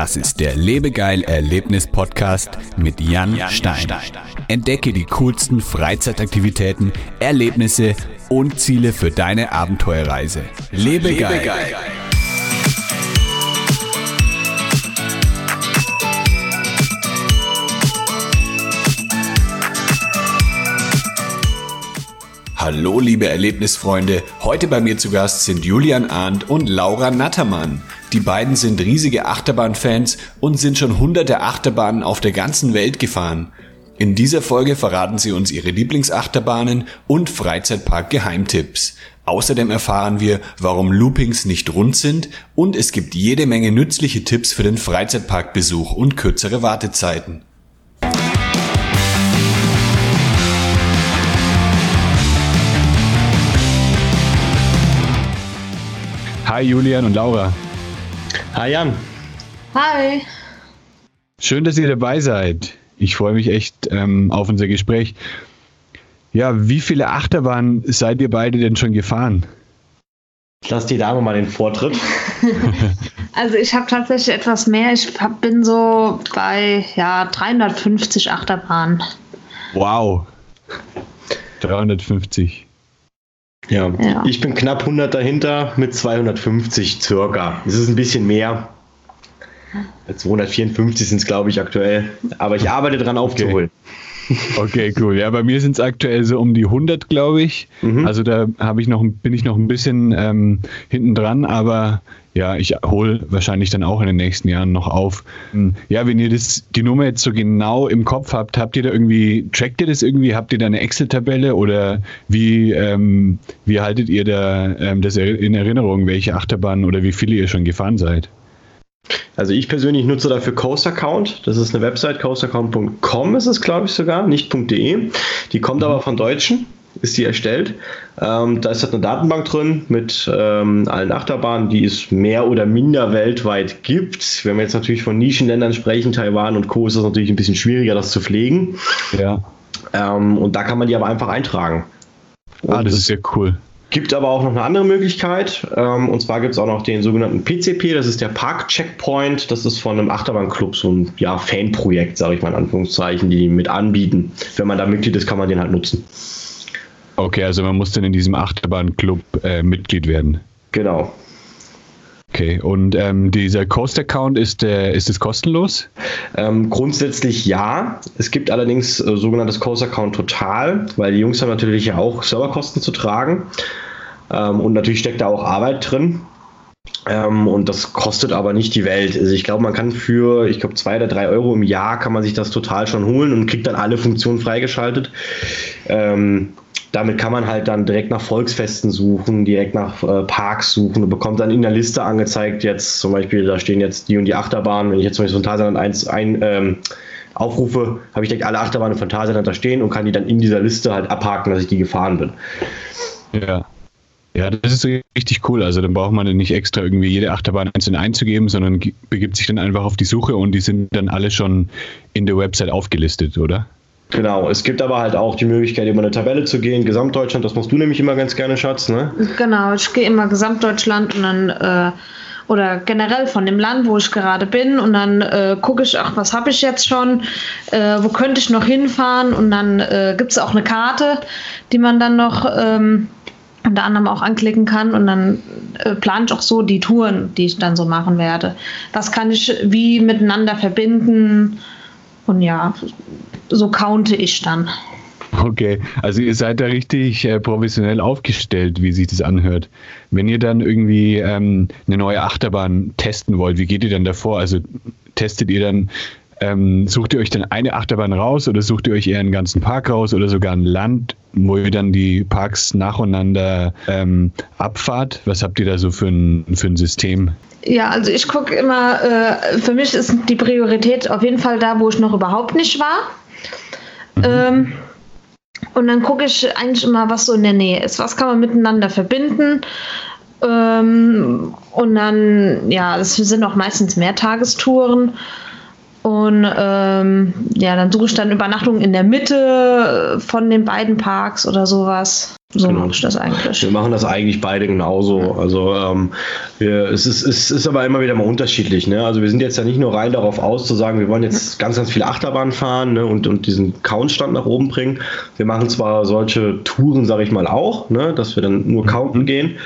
Das ist der Lebegeil Erlebnis Podcast mit Jan, Stein. Entdecke die coolsten Freizeitaktivitäten, Erlebnisse und Ziele für deine Abenteuerreise. Lebegeil. Lebegeil. Hallo liebe Erlebnisfreunde, heute bei mir zu Gast sind Julian Arndt und Laura Nattermann. Die beiden sind riesige Achterbahnfans und sind schon hunderte Achterbahnen auf der ganzen Welt gefahren. In dieser Folge verraten sie uns ihre Lieblingsachterbahnen und Freizeitpark-Geheimtipps. Außerdem erfahren wir, warum Loopings nicht rund sind und es gibt jede Menge nützliche Tipps für den Freizeitparkbesuch und kürzere Wartezeiten. Hi Julian und Laura. Hi Jan. Hi. Schön, dass ihr dabei seid. Ich freue mich echt ähm, auf unser Gespräch. Ja, wie viele Achterbahnen seid ihr beide denn schon gefahren? Ich lasse die Dame mal den Vortritt. also ich habe tatsächlich etwas mehr. Ich hab, bin so bei ja, 350 Achterbahnen. Wow. 350. Ja. ja. ich bin knapp 100 dahinter mit 250 circa. Es ist ein bisschen mehr. 254 sind es, glaube ich, aktuell. Aber ich arbeite dran aufzuholen. Okay, cool. Ja, bei mir sind es aktuell so um die 100, glaube ich. Mhm. Also da habe ich noch, bin ich noch ein bisschen ähm, hinten dran, aber ja, ich hole wahrscheinlich dann auch in den nächsten Jahren noch auf. Hm, ja, wenn ihr das, die Nummer jetzt so genau im Kopf habt, habt ihr da irgendwie, trackt ihr das irgendwie? Habt ihr da eine Excel-Tabelle oder wie, ähm, wie haltet ihr da ähm, das in Erinnerung, welche Achterbahnen oder wie viele ihr schon gefahren seid? Also ich persönlich nutze dafür Coast Account. Das ist eine Website, coastaccount.com ist es, glaube ich, sogar, nicht .de. Die kommt aber von Deutschen ist die erstellt. Ähm, da ist halt eine Datenbank drin mit ähm, allen Achterbahnen, die es mehr oder minder weltweit gibt. Wenn wir jetzt natürlich von Nischenländern sprechen, Taiwan und Co., ist das natürlich ein bisschen schwieriger, das zu pflegen. Ja. Ähm, und da kann man die aber einfach eintragen. Und ah, das ist ja cool. Gibt aber auch noch eine andere Möglichkeit. Ähm, und zwar gibt es auch noch den sogenannten PCP, das ist der Park Checkpoint. Das ist von einem Achterbahnclub so ein ja, Fanprojekt, sage ich mal in Anführungszeichen, die mit anbieten. Wenn man da Mitglied ist, kann man den halt nutzen. Okay, also man muss dann in diesem Achterbahnclub äh, Mitglied werden. Genau. Okay, und ähm, dieser Coast-Account, ist, äh, ist es kostenlos? Ähm, grundsätzlich ja. Es gibt allerdings äh, sogenanntes Coast-Account total, weil die Jungs haben natürlich ja auch Serverkosten zu tragen. Ähm, und natürlich steckt da auch Arbeit drin. Ähm, und das kostet aber nicht die Welt. Also ich glaube, man kann für, ich glaube, zwei oder drei Euro im Jahr kann man sich das total schon holen und kriegt dann alle Funktionen freigeschaltet. Ähm, damit kann man halt dann direkt nach Volksfesten suchen, direkt nach äh, Parks suchen und bekommt dann in der Liste angezeigt, jetzt zum Beispiel, da stehen jetzt die und die Achterbahnen. Wenn ich jetzt zum Beispiel Phantasialand 1 ein, ähm, aufrufe, habe ich direkt alle Achterbahnen von Phantasialand da stehen und kann die dann in dieser Liste halt abhaken, dass ich die gefahren bin. Ja. Ja, das ist richtig cool. Also dann braucht man nicht extra irgendwie jede Achterbahn einzeln einzugeben, sondern begibt sich dann einfach auf die Suche und die sind dann alle schon in der Website aufgelistet, oder? Genau, es gibt aber halt auch die Möglichkeit, über eine Tabelle zu gehen, Gesamtdeutschland, das machst du nämlich immer ganz gerne, Schatz, ne? Genau, ich gehe immer Gesamtdeutschland und dann, äh, oder generell von dem Land, wo ich gerade bin und dann äh, gucke ich, ach, was habe ich jetzt schon, äh, wo könnte ich noch hinfahren und dann äh, gibt es auch eine Karte, die man dann noch ähm, unter anderem auch anklicken kann und dann äh, plane ich auch so die Touren, die ich dann so machen werde. Das kann ich wie miteinander verbinden und ja, so counte ich dann. Okay, also ihr seid da richtig äh, professionell aufgestellt, wie sich das anhört. Wenn ihr dann irgendwie ähm, eine neue Achterbahn testen wollt, wie geht ihr dann davor? Also testet ihr dann, ähm, sucht ihr euch dann eine Achterbahn raus oder sucht ihr euch eher einen ganzen Park raus oder sogar ein Land, wo ihr dann die Parks nacheinander ähm, abfahrt? Was habt ihr da so für ein, für ein System? Ja, also ich gucke immer, äh, für mich ist die Priorität auf jeden Fall da, wo ich noch überhaupt nicht war. Mhm. Ähm, und dann gucke ich eigentlich immer, was so in der Nähe ist. Was kann man miteinander verbinden? Ähm, und dann, ja, das sind auch meistens Mehrtagestouren. Und ähm, ja, dann suche ich dann Übernachtung in der Mitte von den beiden Parks oder sowas. So genau. mache ich das eigentlich. Wir machen das eigentlich beide genauso. Also ähm, wir, es, ist, es ist aber immer wieder mal unterschiedlich. Ne? Also wir sind jetzt ja nicht nur rein darauf aus zu sagen, wir wollen jetzt ganz, ganz viele Achterbahnen fahren ne? und, und diesen Countstand nach oben bringen. Wir machen zwar solche Touren, sage ich mal, auch, ne? dass wir dann nur counten gehen,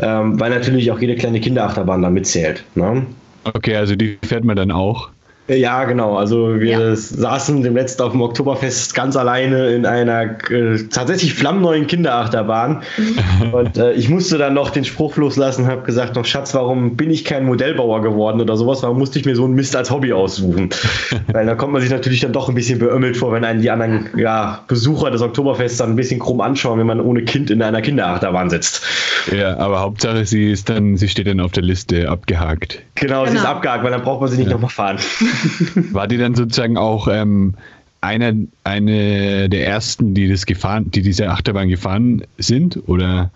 ähm, weil natürlich auch jede kleine Kinderachterbahn da mitzählt. Ne? Okay, also die fährt man dann auch. Ja, genau. Also wir ja. saßen dem letzten auf dem Oktoberfest ganz alleine in einer äh, tatsächlich flammneuen Kinderachterbahn. Mhm. Und äh, ich musste dann noch den Spruch loslassen, habe gesagt, noch Schatz, warum bin ich kein Modellbauer geworden oder sowas? Warum musste ich mir so einen Mist als Hobby aussuchen? Weil da kommt man sich natürlich dann doch ein bisschen beömmelt vor, wenn einen die anderen ja, Besucher des Oktoberfests dann ein bisschen krumm anschauen, wenn man ohne Kind in einer Kinderachterbahn sitzt. Ja, aber Hauptsache sie ist dann, sie steht dann auf der Liste abgehakt. Genau, genau. sie ist genau. abgehakt, weil dann braucht man sie nicht ja. nochmal fahren. War die dann sozusagen auch ähm, eine, eine der ersten, die das gefahren, die diese Achterbahn gefahren sind? Oder?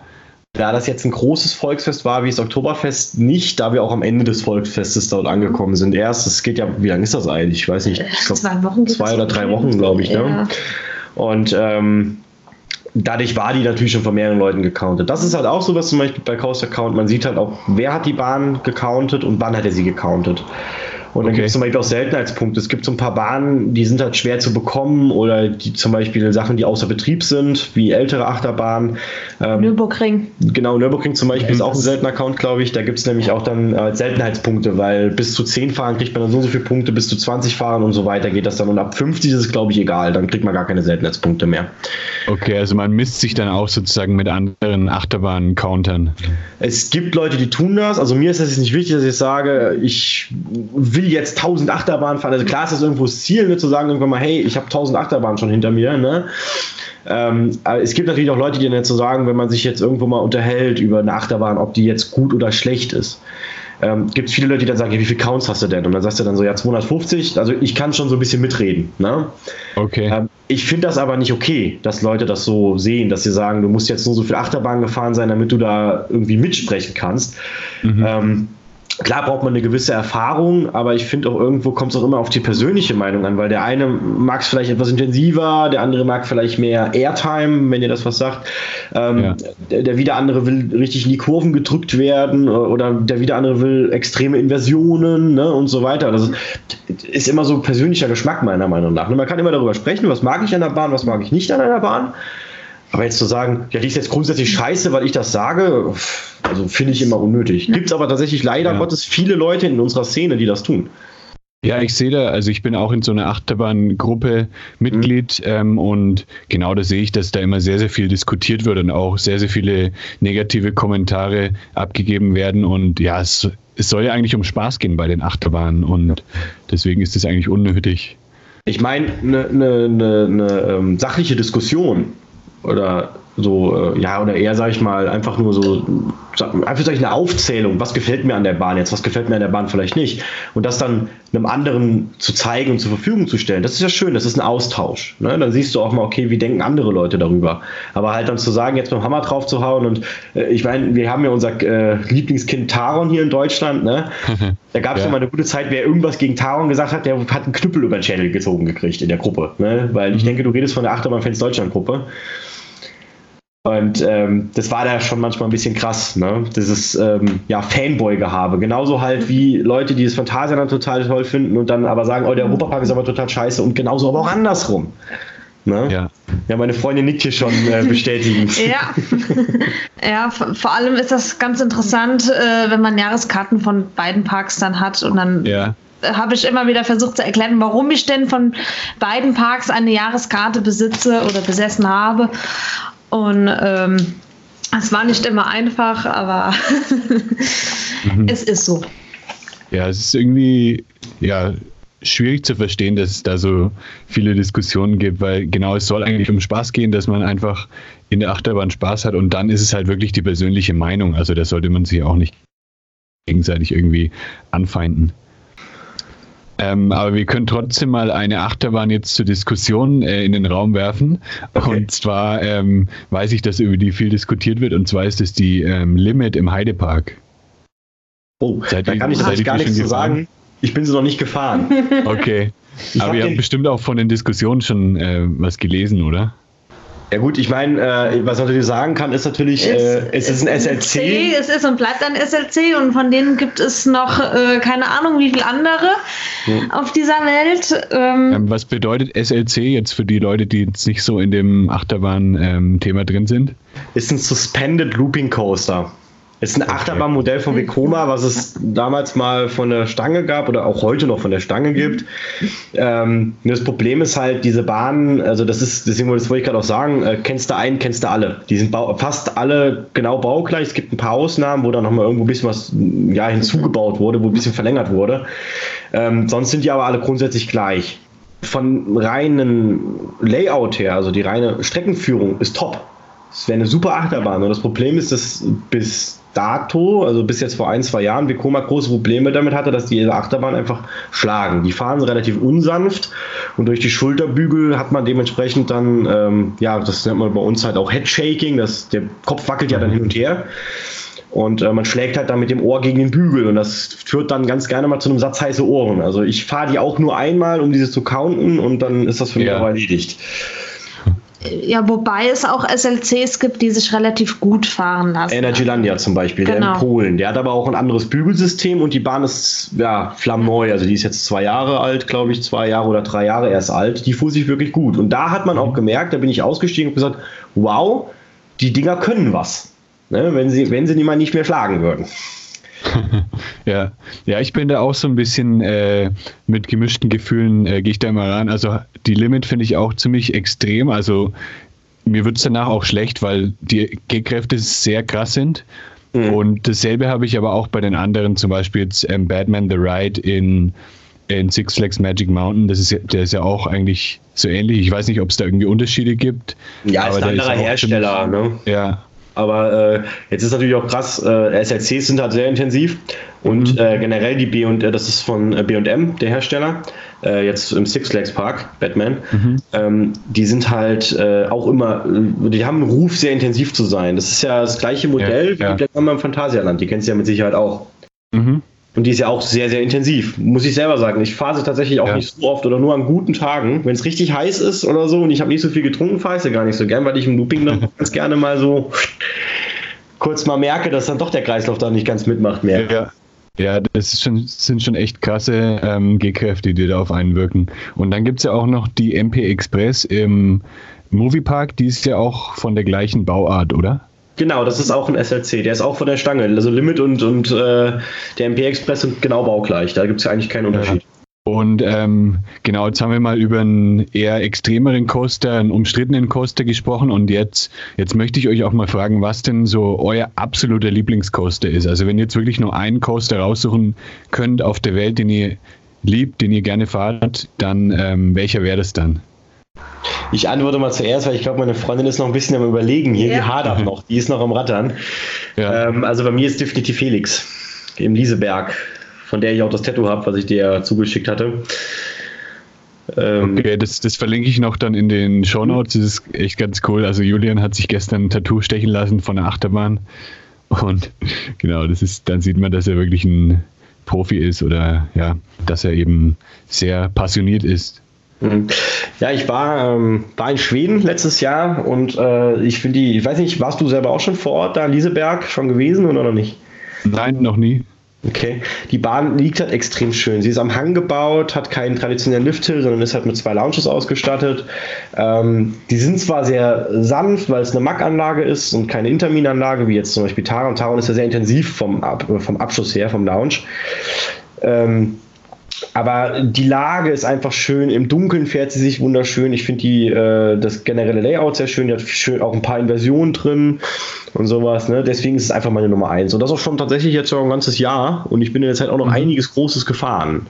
Da das jetzt ein großes Volksfest war, wie das Oktoberfest, nicht, da wir auch am Ende des Volksfestes dort angekommen sind. Erst, es geht ja, wie lange ist das eigentlich? Ich weiß nicht. Ich glaub, zwei Wochen. Zwei oder drei Wochen, glaube ich. Ne? Ja. Ne? Und ähm, dadurch war die natürlich schon von mehreren Leuten gecountet. Das ist halt auch so was zum Beispiel bei Coaster Count. Man sieht halt auch, wer hat die Bahn gecountet und wann hat er sie gecountet. Und dann okay. gibt es zum Beispiel auch Seltenheitspunkte. Es gibt so ein paar Bahnen, die sind halt schwer zu bekommen oder die zum Beispiel Sachen, die außer Betrieb sind, wie ältere Achterbahnen. Ähm, Nürburgring. Genau, Nürburgring zum Beispiel ist auch ein seltener Account, glaube ich. Da gibt es nämlich auch dann äh, Seltenheitspunkte, weil bis zu 10 Fahren kriegt man dann so, so viele Punkte, bis zu 20 Fahren und so weiter geht das dann. Und ab 50 ist es, glaube ich, egal. Dann kriegt man gar keine Seltenheitspunkte mehr. Okay, also man misst sich dann auch sozusagen mit anderen Achterbahnen-Countern. Es gibt Leute, die tun das. Also mir ist es nicht wichtig, dass ich sage, ich will jetzt 1000 Achterbahnen fahren. Also klar ist das irgendwo das Ziel, ne, zu sagen irgendwann mal, hey, ich habe 1000 Achterbahnen schon hinter mir. Ne? Ähm, aber es gibt natürlich auch Leute, die dann zu sagen, wenn man sich jetzt irgendwo mal unterhält über eine Achterbahn, ob die jetzt gut oder schlecht ist. Ähm, gibt es viele Leute, die dann sagen, ja, wie viele Counts hast du denn? Und dann sagst du dann so, ja, 250. Also ich kann schon so ein bisschen mitreden. Ne? Okay. Ähm, ich finde das aber nicht okay, dass Leute das so sehen, dass sie sagen, du musst jetzt nur so viel Achterbahn gefahren sein, damit du da irgendwie mitsprechen kannst. Mhm. Ähm, Klar braucht man eine gewisse Erfahrung, aber ich finde auch irgendwo kommt es auch immer auf die persönliche Meinung an, weil der eine mag es vielleicht etwas intensiver, der andere mag vielleicht mehr Airtime, wenn ihr das was sagt. Ähm, ja. der, der wieder andere will richtig in die Kurven gedrückt werden oder der wieder andere will extreme Inversionen ne, und so weiter. Das ist immer so persönlicher Geschmack meiner Meinung nach. Man kann immer darüber sprechen, was mag ich an der Bahn, was mag ich nicht an einer Bahn. Aber jetzt zu sagen, ja, die ist jetzt grundsätzlich scheiße, weil ich das sage, also finde ich immer unnötig. Gibt es aber tatsächlich leider ja. Gottes viele Leute in unserer Szene, die das tun. Ja, ich sehe da, also ich bin auch in so einer Achterbahngruppe Mitglied mhm. ähm, und genau da sehe ich, dass da immer sehr, sehr viel diskutiert wird und auch sehr, sehr viele negative Kommentare abgegeben werden und ja, es, es soll ja eigentlich um Spaß gehen bei den Achterbahnen und deswegen ist es eigentlich unnötig. Ich meine, eine ne, ne, ne, ähm, sachliche Diskussion oder so, äh, ja, oder eher, sag ich mal, einfach nur so, einfach sag ich, eine Aufzählung, was gefällt mir an der Bahn jetzt, was gefällt mir an der Bahn vielleicht nicht. Und das dann einem anderen zu zeigen und zur Verfügung zu stellen, das ist ja schön, das ist ein Austausch. Ne? Dann siehst du auch mal, okay, wie denken andere Leute darüber. Aber halt dann zu sagen, jetzt mit dem Hammer drauf zu hauen und äh, ich meine, wir haben ja unser äh, Lieblingskind Taron hier in Deutschland, ne? Da gab es ja. ja mal eine gute Zeit, wer irgendwas gegen Taron gesagt hat, der hat einen Knüppel über den Schädel gezogen gekriegt in der Gruppe. Ne? Weil ich mhm. denke, du redest von der Achterbahn-Fans Deutschland-Gruppe. Und ähm, das war da schon manchmal ein bisschen krass, ne? Dieses ähm, ja, Fanboy-Gehabe. Genauso halt wie Leute, die das Phantasialand total toll finden und dann aber sagen, oh, der Europapark ist aber total scheiße und genauso aber auch andersrum. Ne? Ja. ja, meine Freundin nickt hier schon äh, bestätigend. ja. ja, vor allem ist das ganz interessant, äh, wenn man Jahreskarten von beiden Parks dann hat und dann ja habe ich immer wieder versucht zu erklären, warum ich denn von beiden Parks eine Jahreskarte besitze oder besessen habe. Und ähm, es war nicht immer einfach, aber mhm. es ist so. Ja, es ist irgendwie ja, schwierig zu verstehen, dass es da so viele Diskussionen gibt, weil genau es soll eigentlich um Spaß gehen, dass man einfach in der Achterbahn Spaß hat und dann ist es halt wirklich die persönliche Meinung. Also da sollte man sich auch nicht gegenseitig irgendwie anfeinden. Ähm, aber wir können trotzdem mal eine Achterbahn jetzt zur Diskussion äh, in den Raum werfen. Okay. Und zwar ähm, weiß ich, dass über die viel diskutiert wird. Und zwar ist es die ähm, Limit im Heidepark. Oh, seid da kann ich natürlich gar nichts zu sagen. Ich bin sie noch nicht gefahren. Okay. Ich Aber ihr habt bestimmt auch von den Diskussionen schon äh, was gelesen, oder? Ja gut, ich meine, äh, was man natürlich sagen kann, ist natürlich, äh, es, ist ein SLC. Es ist und bleibt ein SLC und von denen gibt es noch äh, keine Ahnung wie viele andere hm. auf dieser Welt. Ähm, ähm was bedeutet SLC jetzt für die Leute, die jetzt nicht so in dem Achterbahn-Thema ähm, drin sind? Ist ein Suspended Looping Coaster. Ist ein Achterbahnmodell von Vekoma, was es damals mal von der Stange gab oder auch heute noch von der Stange gibt. Ähm, das Problem ist halt, diese Bahnen, also das ist, deswegen wollte ich gerade auch sagen, äh, kennst du einen, kennst du alle. Die sind fast alle genau baugleich. Es gibt ein paar Ausnahmen, wo da nochmal irgendwo ein bisschen was ja, hinzugebaut wurde, wo ein bisschen verlängert wurde. Ähm, sonst sind die aber alle grundsätzlich gleich. Von reinen Layout her, also die reine Streckenführung ist top. Es wäre eine super Achterbahn. Und das Problem ist, dass bis dato, also bis jetzt vor ein, zwei Jahren, Vekoma große Probleme damit hatte, dass die Achterbahn einfach schlagen. Die fahren relativ unsanft und durch die Schulterbügel hat man dementsprechend dann, ähm, ja, das nennt man bei uns halt auch Headshaking, das, der Kopf wackelt ja dann hin und her. Und äh, man schlägt halt dann mit dem Ohr gegen den Bügel und das führt dann ganz gerne mal zu einem Satz heiße Ohren. Also ich fahre die auch nur einmal, um diese zu counten und dann ist das für mich ja. auch erledigt. Ja, wobei es auch SLCs gibt, die sich relativ gut fahren lassen. Energylandia zum Beispiel, genau. der in genau. Polen. Der hat aber auch ein anderes Bügelsystem und die Bahn ist ja flammneu. Also die ist jetzt zwei Jahre alt, glaube ich, zwei Jahre oder drei Jahre erst alt. Die fuhr sich wirklich gut. Und da hat man auch gemerkt, da bin ich ausgestiegen und gesagt, wow, die Dinger können was. Ne, wenn, sie, wenn sie die mal nicht mehr schlagen würden. ja. ja, ich bin da auch so ein bisschen äh, mit gemischten Gefühlen, äh, gehe ich da immer ran. Also die Limit finde ich auch ziemlich extrem. Also mir wird es danach auch schlecht, weil die Gehkräfte sehr krass sind. Mhm. Und dasselbe habe ich aber auch bei den anderen, zum Beispiel jetzt ähm, Batman the Ride in, in Six Flags Magic Mountain. Das ist der ist ja auch eigentlich so ähnlich. Ich weiß nicht, ob es da irgendwie Unterschiede gibt. Ja, ist ein anderer Hersteller, ne? Ja, aber äh, jetzt ist natürlich auch krass, äh, SLCs sind halt sehr intensiv und mhm. äh, generell die B und äh, das ist von äh, B&M, der Hersteller, äh, jetzt im Six Flags Park, Batman, mhm. ähm, die sind halt auch immer, die haben einen Ruf, sehr intensiv zu sein. Das ist ja das gleiche Modell ja, ja. wie Black im Phantasialand, die kennst du ja mit Sicherheit auch. Mhm. Und die ist ja auch sehr, sehr intensiv, muss ich selber sagen. Ich fahre sie tatsächlich auch ja. nicht so oft oder nur an guten Tagen. Wenn es richtig heiß ist oder so und ich habe nicht so viel getrunken, fahre ich sie gar nicht so gern, weil ich im Looping dann ganz gerne mal so kurz mal merke, dass dann doch der Kreislauf da nicht ganz mitmacht mehr. Ja. Ja, das schon, sind schon echt krasse ähm, Gehkräfte, die da auf einen wirken. Und dann gibt es ja auch noch die MP Express im Moviepark, die ist ja auch von der gleichen Bauart, oder? Genau, das ist auch ein SLC. Der ist auch von der Stange. Also Limit und, und äh, der MP Express sind genau baugleich. Da gibt es ja eigentlich keinen Unterschied. Ja. Und ähm, genau, jetzt haben wir mal über einen eher extremeren Coaster, einen umstrittenen Coaster gesprochen. Und jetzt, jetzt möchte ich euch auch mal fragen, was denn so euer absoluter Lieblingscoaster ist. Also wenn ihr jetzt wirklich nur einen Coaster raussuchen könnt auf der Welt, den ihr liebt, den ihr gerne fahrt, dann ähm, welcher wäre das dann? Ich antworte mal zuerst, weil ich glaube, meine Freundin ist noch ein bisschen am Überlegen hier. Ja. Die hadert noch, die ist noch am Rattern. Ja. Ähm, also bei mir ist definitiv Felix im Lieseberg, von der ich auch das Tattoo habe, was ich dir zugeschickt hatte. Ähm, okay, das, das verlinke ich noch dann in den Show Notes. Das ist echt ganz cool. Also Julian hat sich gestern ein Tattoo stechen lassen von der Achterbahn. Und genau, das ist, dann sieht man, dass er wirklich ein Profi ist oder ja, dass er eben sehr passioniert ist. Ja, ich war, ähm, war in Schweden letztes Jahr und äh, ich finde die, ich weiß nicht, warst du selber auch schon vor Ort da, Lieseberg, schon gewesen oder noch nicht? Nein, noch nie. Okay. Die Bahn liegt halt extrem schön. Sie ist am Hang gebaut, hat keinen traditionellen Lifthill, sondern ist halt mit zwei Lounges ausgestattet. Ähm, die sind zwar sehr sanft, weil es eine Mack-Anlage ist und keine Intermin-Anlage, wie jetzt zum Beispiel Taron. Taron ist ja sehr intensiv vom, Ab vom Abschluss her, vom Lounge. Ähm, aber die Lage ist einfach schön. Im Dunkeln fährt sie sich wunderschön. Ich finde die äh, das generelle Layout sehr schön. Die hat schön auch ein paar Inversionen drin und sowas. Ne? Deswegen ist es einfach meine Nummer eins. Und das auch schon tatsächlich jetzt schon ein ganzes Jahr. Und ich bin in der Zeit auch noch mhm. einiges Großes gefahren,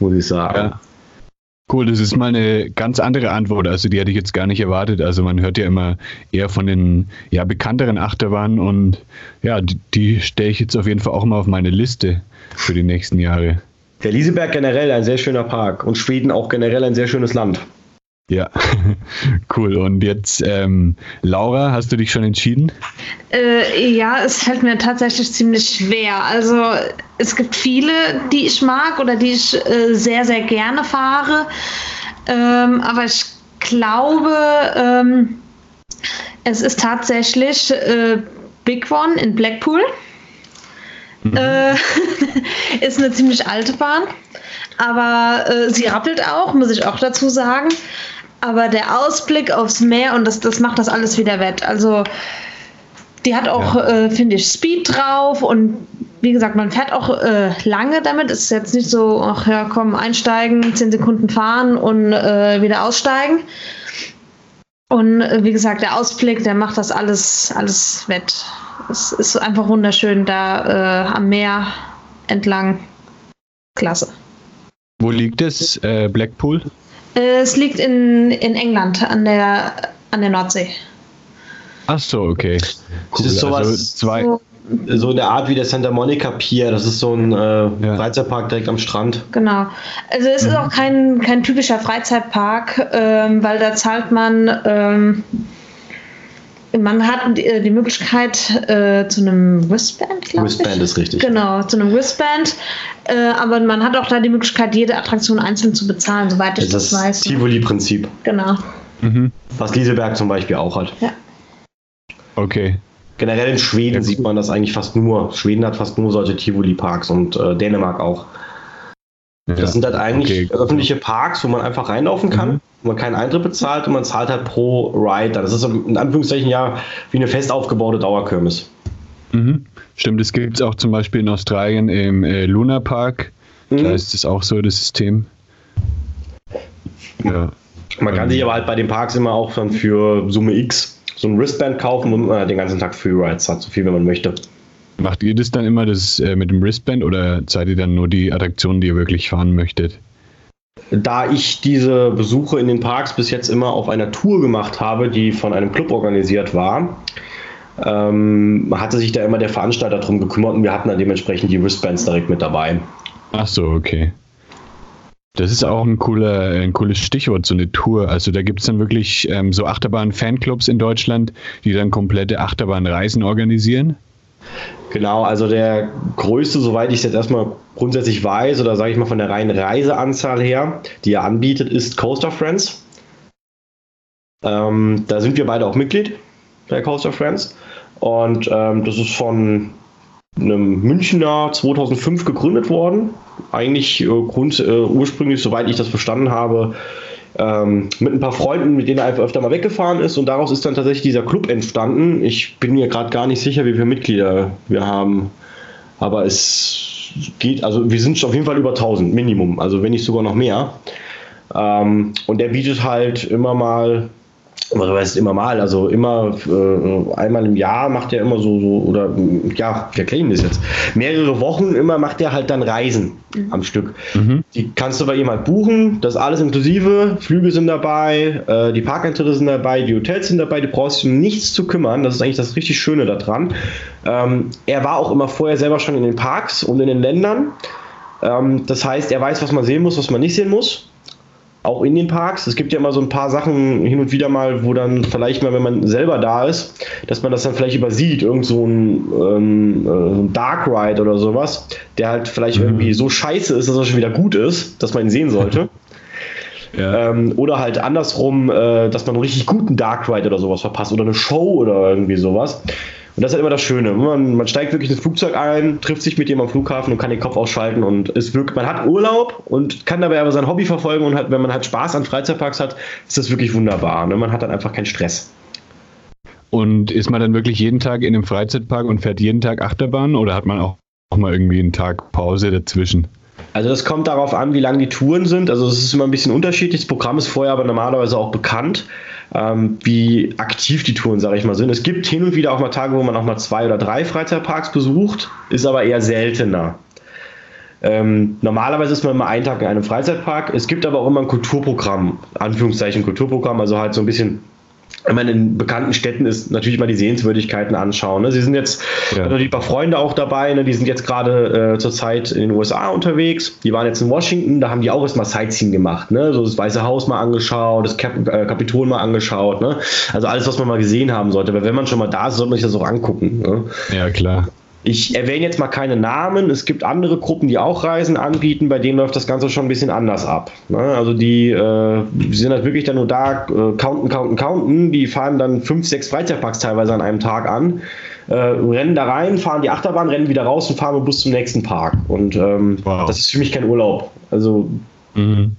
muss ich sagen. Ja. Cool, das ist mal eine ganz andere Antwort. Also die hätte ich jetzt gar nicht erwartet. Also man hört ja immer eher von den ja, bekannteren Achterbahnen und ja, die, die stelle ich jetzt auf jeden Fall auch mal auf meine Liste für die nächsten Jahre. Der Lieseberg generell ein sehr schöner Park und Schweden auch generell ein sehr schönes Land. Ja, cool. Und jetzt, ähm, Laura, hast du dich schon entschieden? Äh, ja, es fällt mir tatsächlich ziemlich schwer. Also es gibt viele, die ich mag oder die ich äh, sehr, sehr gerne fahre. Ähm, aber ich glaube, ähm, es ist tatsächlich äh, Big One in Blackpool. Mhm. Äh, ist eine ziemlich alte Bahn, aber äh, sie rappelt auch, muss ich auch dazu sagen. Aber der Ausblick aufs Meer und das, das macht das alles wieder wett. Also die hat auch, ja. äh, finde ich, Speed drauf und wie gesagt, man fährt auch äh, lange damit. Es ist jetzt nicht so, ach ja, komm, einsteigen, 10 Sekunden fahren und äh, wieder aussteigen. Und äh, wie gesagt, der Ausblick, der macht das alles, alles wett. Es ist einfach wunderschön da äh, am Meer entlang. Klasse. Wo liegt es, äh, Blackpool? Äh, es liegt in, in England an der, an der Nordsee. Ach so, okay. Cool. Das ist sowas, also zwei, so, so eine Art wie der Santa Monica Pier. Das ist so ein äh, ja. Freizeitpark direkt am Strand. Genau. Also es mhm. ist auch kein, kein typischer Freizeitpark, ähm, weil da zahlt man. Ähm, man hat die, äh, die Möglichkeit äh, zu einem Wristband, glaube ich. Wristband ist richtig. Genau, zu einem Wristband. Äh, aber man hat auch da die Möglichkeit, jede Attraktion einzeln zu bezahlen, soweit ich das, das weiß. Das Tivoli-Prinzip. Genau. Mhm. Was Lieseberg zum Beispiel auch hat. Ja. Okay. Generell in Schweden ja, sieht man das eigentlich fast nur. Schweden hat fast nur solche Tivoli-Parks und äh, Dänemark auch. Ja, das sind halt eigentlich okay. öffentliche Parks, wo man einfach reinlaufen kann, mhm. wo man keinen Eintritt bezahlt und man zahlt halt pro Ride. Das ist in Anführungszeichen ja wie eine fest aufgebaute Dauerkirmes. Mhm. Stimmt, es gibt es auch zum Beispiel in Australien im äh, Luna Park. Mhm. Da ist es auch so, das System. Ja. Man kann sich aber halt bei den Parks immer auch dann für Summe X so ein Wristband kaufen, wo man den ganzen Tag Freerides hat, so viel, wie man möchte. Macht ihr das dann immer das äh, mit dem Wristband oder seid ihr dann nur die Attraktionen, die ihr wirklich fahren möchtet? Da ich diese Besuche in den Parks bis jetzt immer auf einer Tour gemacht habe, die von einem Club organisiert war, ähm, hatte sich da immer der Veranstalter drum gekümmert und wir hatten dann dementsprechend die Wristbands direkt mit dabei. Ach so, okay. Das ist auch ein, cooler, ein cooles Stichwort, so eine Tour. Also da gibt es dann wirklich ähm, so Achterbahn-Fanclubs in Deutschland, die dann komplette Achterbahnreisen organisieren. Genau, also der größte, soweit ich es jetzt erstmal grundsätzlich weiß, oder sage ich mal von der reinen Reiseanzahl her, die er anbietet, ist Coaster Friends. Ähm, da sind wir beide auch Mitglied bei Coaster Friends. Und ähm, das ist von einem Münchner 2005 gegründet worden. Eigentlich äh, Grund, äh, ursprünglich, soweit ich das verstanden habe, ähm, mit ein paar Freunden, mit denen er einfach öfter mal weggefahren ist. Und daraus ist dann tatsächlich dieser Club entstanden. Ich bin mir gerade gar nicht sicher, wie viele Mitglieder wir haben. Aber es geht, also wir sind auf jeden Fall über 1000 Minimum, also wenn nicht sogar noch mehr. Ähm, und der bietet halt immer mal was heißt immer mal, also immer äh, einmal im Jahr macht er immer so, so oder ja, wir erklären das jetzt. Mehrere Wochen immer macht er halt dann Reisen mhm. am Stück. Mhm. Die kannst du bei ihm halt buchen, das ist alles inklusive, Flüge sind dabei, äh, die Parkeintritte sind dabei, die Hotels sind dabei, du brauchst dich um nichts zu kümmern, das ist eigentlich das richtig Schöne daran. Ähm, er war auch immer vorher selber schon in den Parks und in den Ländern. Ähm, das heißt, er weiß, was man sehen muss, was man nicht sehen muss auch in den Parks. Es gibt ja immer so ein paar Sachen hin und wieder mal, wo dann vielleicht mal, wenn man selber da ist, dass man das dann vielleicht übersieht. Irgend so ein, ähm, äh, Dark Ride oder sowas, der halt vielleicht mhm. irgendwie so scheiße ist, dass er schon wieder gut ist, dass man ihn sehen sollte. Ja. Ähm, oder halt andersrum, äh, dass man einen richtig guten Dark Ride oder sowas verpasst oder eine Show oder irgendwie sowas. Und das ist halt immer das Schöne. Man, man steigt wirklich ins Flugzeug ein, trifft sich mit dem am Flughafen und kann den Kopf ausschalten und es wirkt, man hat Urlaub und kann dabei aber sein Hobby verfolgen und hat, wenn man halt Spaß an Freizeitparks hat, ist das wirklich wunderbar. Ne? Man hat dann einfach keinen Stress. Und ist man dann wirklich jeden Tag in einem Freizeitpark und fährt jeden Tag Achterbahn oder hat man auch, auch mal irgendwie einen Tag Pause dazwischen? Also das kommt darauf an, wie lang die Touren sind. Also es ist immer ein bisschen unterschiedlich. Das Programm ist vorher aber normalerweise auch bekannt ähm, wie aktiv die Touren, sage ich mal, sind. Es gibt hin und wieder auch mal Tage, wo man auch mal zwei oder drei Freizeitparks besucht, ist aber eher seltener. Ähm, normalerweise ist man immer einen Tag in einem Freizeitpark. Es gibt aber auch immer ein Kulturprogramm, Anführungszeichen Kulturprogramm, also halt so ein bisschen wenn man in bekannten Städten ist, natürlich mal die Sehenswürdigkeiten anschauen. Ne? Sie sind jetzt ja. natürlich ein paar Freunde auch dabei, ne? die sind jetzt gerade äh, zurzeit in den USA unterwegs. Die waren jetzt in Washington, da haben die auch erstmal Sightseeing gemacht. Ne? So das Weiße Haus mal angeschaut, das Cap äh, Kapitol mal angeschaut. Ne? Also alles, was man mal gesehen haben sollte. Aber wenn man schon mal da ist, sollte man sich das auch angucken. Ne? Ja, klar. Ich erwähne jetzt mal keine Namen. Es gibt andere Gruppen, die auch Reisen anbieten. Bei denen läuft das Ganze schon ein bisschen anders ab. Ne? Also die, äh, sind halt wirklich dann nur da, äh, counten, counten, counten. Die fahren dann fünf, sechs Freizeitparks teilweise an einem Tag an. Äh, rennen da rein, fahren die Achterbahn, rennen wieder raus und fahren mit Bus zum nächsten Park. Und ähm, wow. das ist für mich kein Urlaub. Also mhm.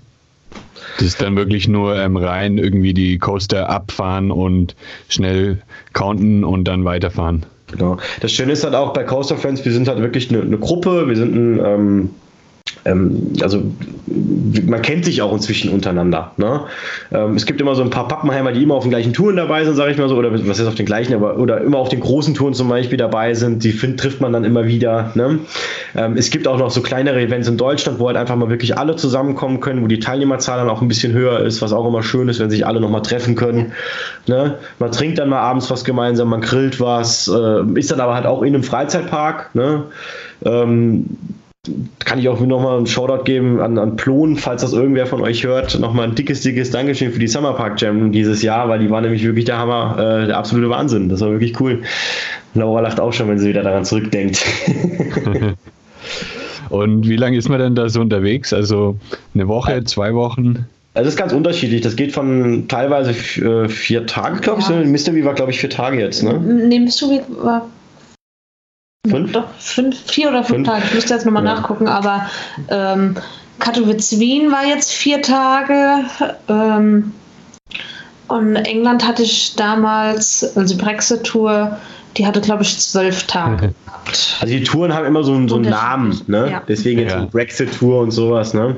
Das ist dann wirklich nur ähm, rein irgendwie die Coaster abfahren und schnell counten und dann weiterfahren. Genau. Das Schöne ist halt auch bei Coaster Friends, wir sind halt wirklich eine, eine Gruppe, wir sind ein, ähm, ähm, also man kennt sich auch inzwischen untereinander. Ne? Ähm, es gibt immer so ein paar Pappenheimer, die immer auf den gleichen Touren dabei sind, sage ich mal so, oder was ist auf den gleichen, aber oder immer auf den großen Touren zum Beispiel dabei sind, die find, trifft man dann immer wieder. Ne? Ähm, es gibt auch noch so kleinere Events in Deutschland, wo halt einfach mal wirklich alle zusammenkommen können, wo die Teilnehmerzahl dann auch ein bisschen höher ist, was auch immer schön ist, wenn sich alle nochmal treffen können. Ne? Man trinkt dann mal abends was gemeinsam, man grillt was, äh, ist dann aber halt auch in einem Freizeitpark. Ne? Ähm, kann ich auch nochmal einen Shoutout geben an, an Plon, falls das irgendwer von euch hört. Nochmal ein dickes, dickes Dankeschön für die Summer Park Jam dieses Jahr, weil die war nämlich wirklich der Hammer, äh, der absolute Wahnsinn. Das war wirklich cool. Laura lacht auch schon, wenn sie wieder daran zurückdenkt. Und wie lange ist man denn da so unterwegs? Also eine Woche, zwei Wochen? Also das ist ganz unterschiedlich. Das geht von teilweise äh, vier Tage, glaube ich. Ja. Mystery war, glaube ich, vier Tage jetzt. Ne? Nee, Mystery war Fünf? Doch, fünf, vier oder fünf, fünf? Tage. Ich müsste jetzt nochmal ja. nachgucken, aber ähm, Katowice-Wien war jetzt vier Tage. Ähm, und England hatte ich damals, also die Brexit-Tour, die hatte, glaube ich, zwölf Tage gehabt. Also die Touren haben immer so, einen, so einen Namen, ne? Ja. Deswegen jetzt ja. Brexit-Tour und sowas, ne?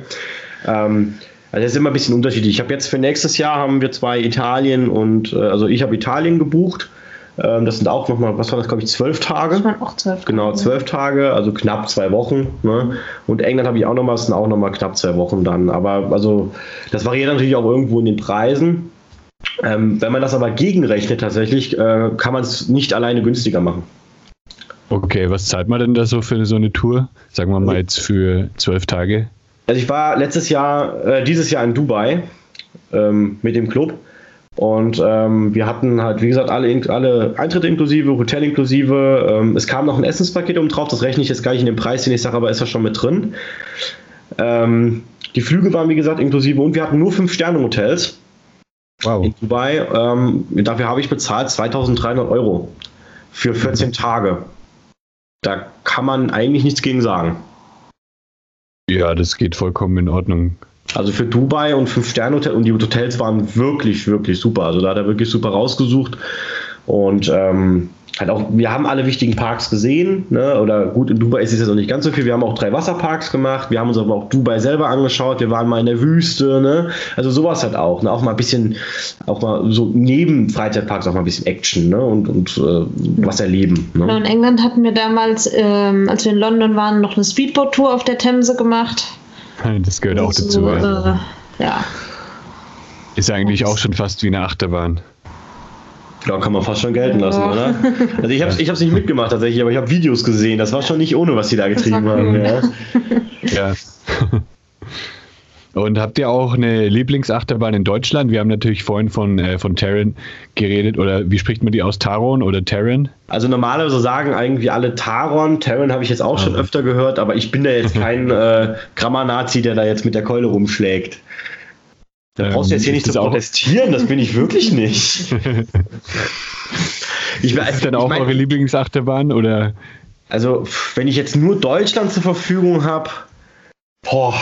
Ähm, also das ist immer ein bisschen unterschiedlich. Ich habe jetzt für nächstes Jahr haben wir zwei Italien und äh, also ich habe Italien gebucht das sind auch nochmal, was war das, glaube ich, zwölf Tage? Das waren auch zwölf Tage. Genau, zwölf Tage, also knapp zwei Wochen. Ne? Und England habe ich auch nochmal, das sind auch nochmal knapp zwei Wochen dann. Aber also das variiert natürlich auch irgendwo in den Preisen. Ähm, wenn man das aber gegenrechnet tatsächlich, äh, kann man es nicht alleine günstiger machen. Okay, was zahlt man denn da so für so eine Tour? Sagen wir mal jetzt für zwölf Tage. Also ich war letztes Jahr, äh, dieses Jahr in Dubai ähm, mit dem Club und ähm, wir hatten halt, wie gesagt, alle, alle Eintritte inklusive, Hotel inklusive. Ähm, es kam noch ein Essenspaket um drauf, das rechne ich jetzt gar nicht in den Preis, den ich sage, aber ist ja schon mit drin. Ähm, die Flüge waren, wie gesagt, inklusive und wir hatten nur 5-Sterne-Hotels wow. in Dubai. Ähm, dafür habe ich bezahlt 2300 Euro für 14 Tage. Da kann man eigentlich nichts gegen sagen. Ja, das geht vollkommen in Ordnung. Also für Dubai und Fünf-Sterne-Hotel und die Hotels waren wirklich, wirklich super. Also da hat er wirklich super rausgesucht. Und ähm, halt auch, wir haben alle wichtigen Parks gesehen, ne? oder gut, in Dubai ist es jetzt noch nicht ganz so viel. Wir haben auch drei Wasserparks gemacht, wir haben uns aber auch Dubai selber angeschaut, wir waren mal in der Wüste, ne? also sowas halt auch, ne? auch mal ein bisschen, auch mal so neben Freizeitparks auch mal ein bisschen Action ne? und, und äh, was erleben. Ne? Ja, in England hatten wir damals, ähm, als wir in London waren, noch eine Speedboat-Tour auf der Themse gemacht. Das gehört auch dazu. So, äh, ja. Ist eigentlich auch schon fast wie eine Achterbahn. Ja, kann man fast schon gelten lassen, ja. oder? Also ich habe es ich nicht mitgemacht tatsächlich, aber ich habe Videos gesehen. Das war schon nicht ohne, was sie da getrieben haben. Ja. ja. Und habt ihr auch eine Lieblingsachterbahn in Deutschland? Wir haben natürlich vorhin von, äh, von Terran geredet. Oder wie spricht man die aus? Taron oder Terran? Also normalerweise sagen irgendwie alle Taron. Terran habe ich jetzt auch ah. schon öfter gehört, aber ich bin da jetzt kein äh, Grammar-Nazi, der da jetzt mit der Keule rumschlägt. Da ähm, brauchst du jetzt hier nicht zu protestieren, das bin ich wirklich nicht. ich, ist dann auch mein, eure Lieblingsachterbahn oder? Also, wenn ich jetzt nur Deutschland zur Verfügung habe, boah,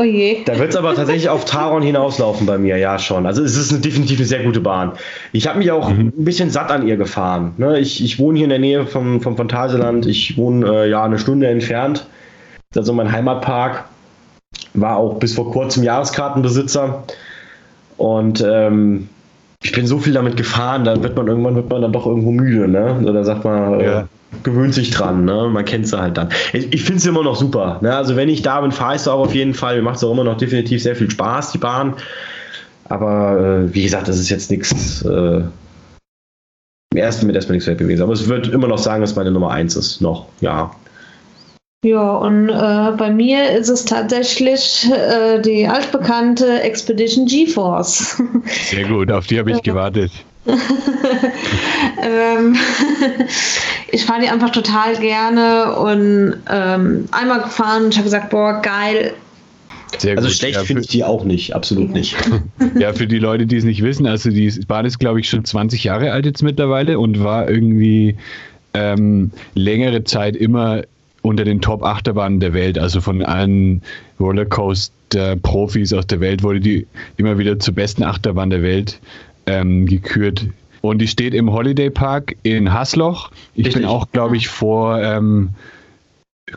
Oh je. Da wird es aber tatsächlich auf Taron hinauslaufen bei mir, ja schon. Also es ist eine, definitiv eine sehr gute Bahn. Ich habe mich auch mhm. ein bisschen satt an ihr gefahren. Ne? Ich, ich wohne hier in der Nähe vom, vom Phantasialand. Ich wohne äh, ja eine Stunde entfernt. Das ist also mein Heimatpark. War auch bis vor kurzem Jahreskartenbesitzer. Und ähm, ich bin so viel damit gefahren, dann wird man irgendwann wird man dann doch irgendwo müde, ne? Oder sagt man, äh, ja gewöhnt sich dran, ne? Man kennt sie halt dann. Ich, ich finde es immer noch super. Ne? Also wenn ich da bin, fahre ich es auch auf jeden Fall. Mir macht es auch immer noch definitiv sehr viel Spaß, die Bahn. Aber äh, wie gesagt, das ist jetzt nichts. Äh, Im ersten mit erstmal nichts wert gewesen. Aber es wird immer noch sagen, dass meine Nummer 1 ist. Noch, ja. Ja, und äh, bei mir ist es tatsächlich äh, die altbekannte Expedition GeForce. Sehr gut, auf die habe ich gewartet. ähm, ich fahre die einfach total gerne und ähm, einmal gefahren und ich habe gesagt, boah, geil. Sehr also gut. schlecht ja, finde ich die auch nicht, absolut nicht. ja, für die Leute, die es nicht wissen, also die Bahn ist, glaube ich, schon 20 Jahre alt jetzt mittlerweile und war irgendwie ähm, längere Zeit immer unter den Top-Achterbahnen der Welt, also von allen Rollercoaster-Profis aus der Welt, wurde die immer wieder zur besten Achterbahn der Welt ähm, gekürt. Und die steht im Holiday Park in Hasloch. Ich Richtig. bin auch, glaube ich, vor, ähm,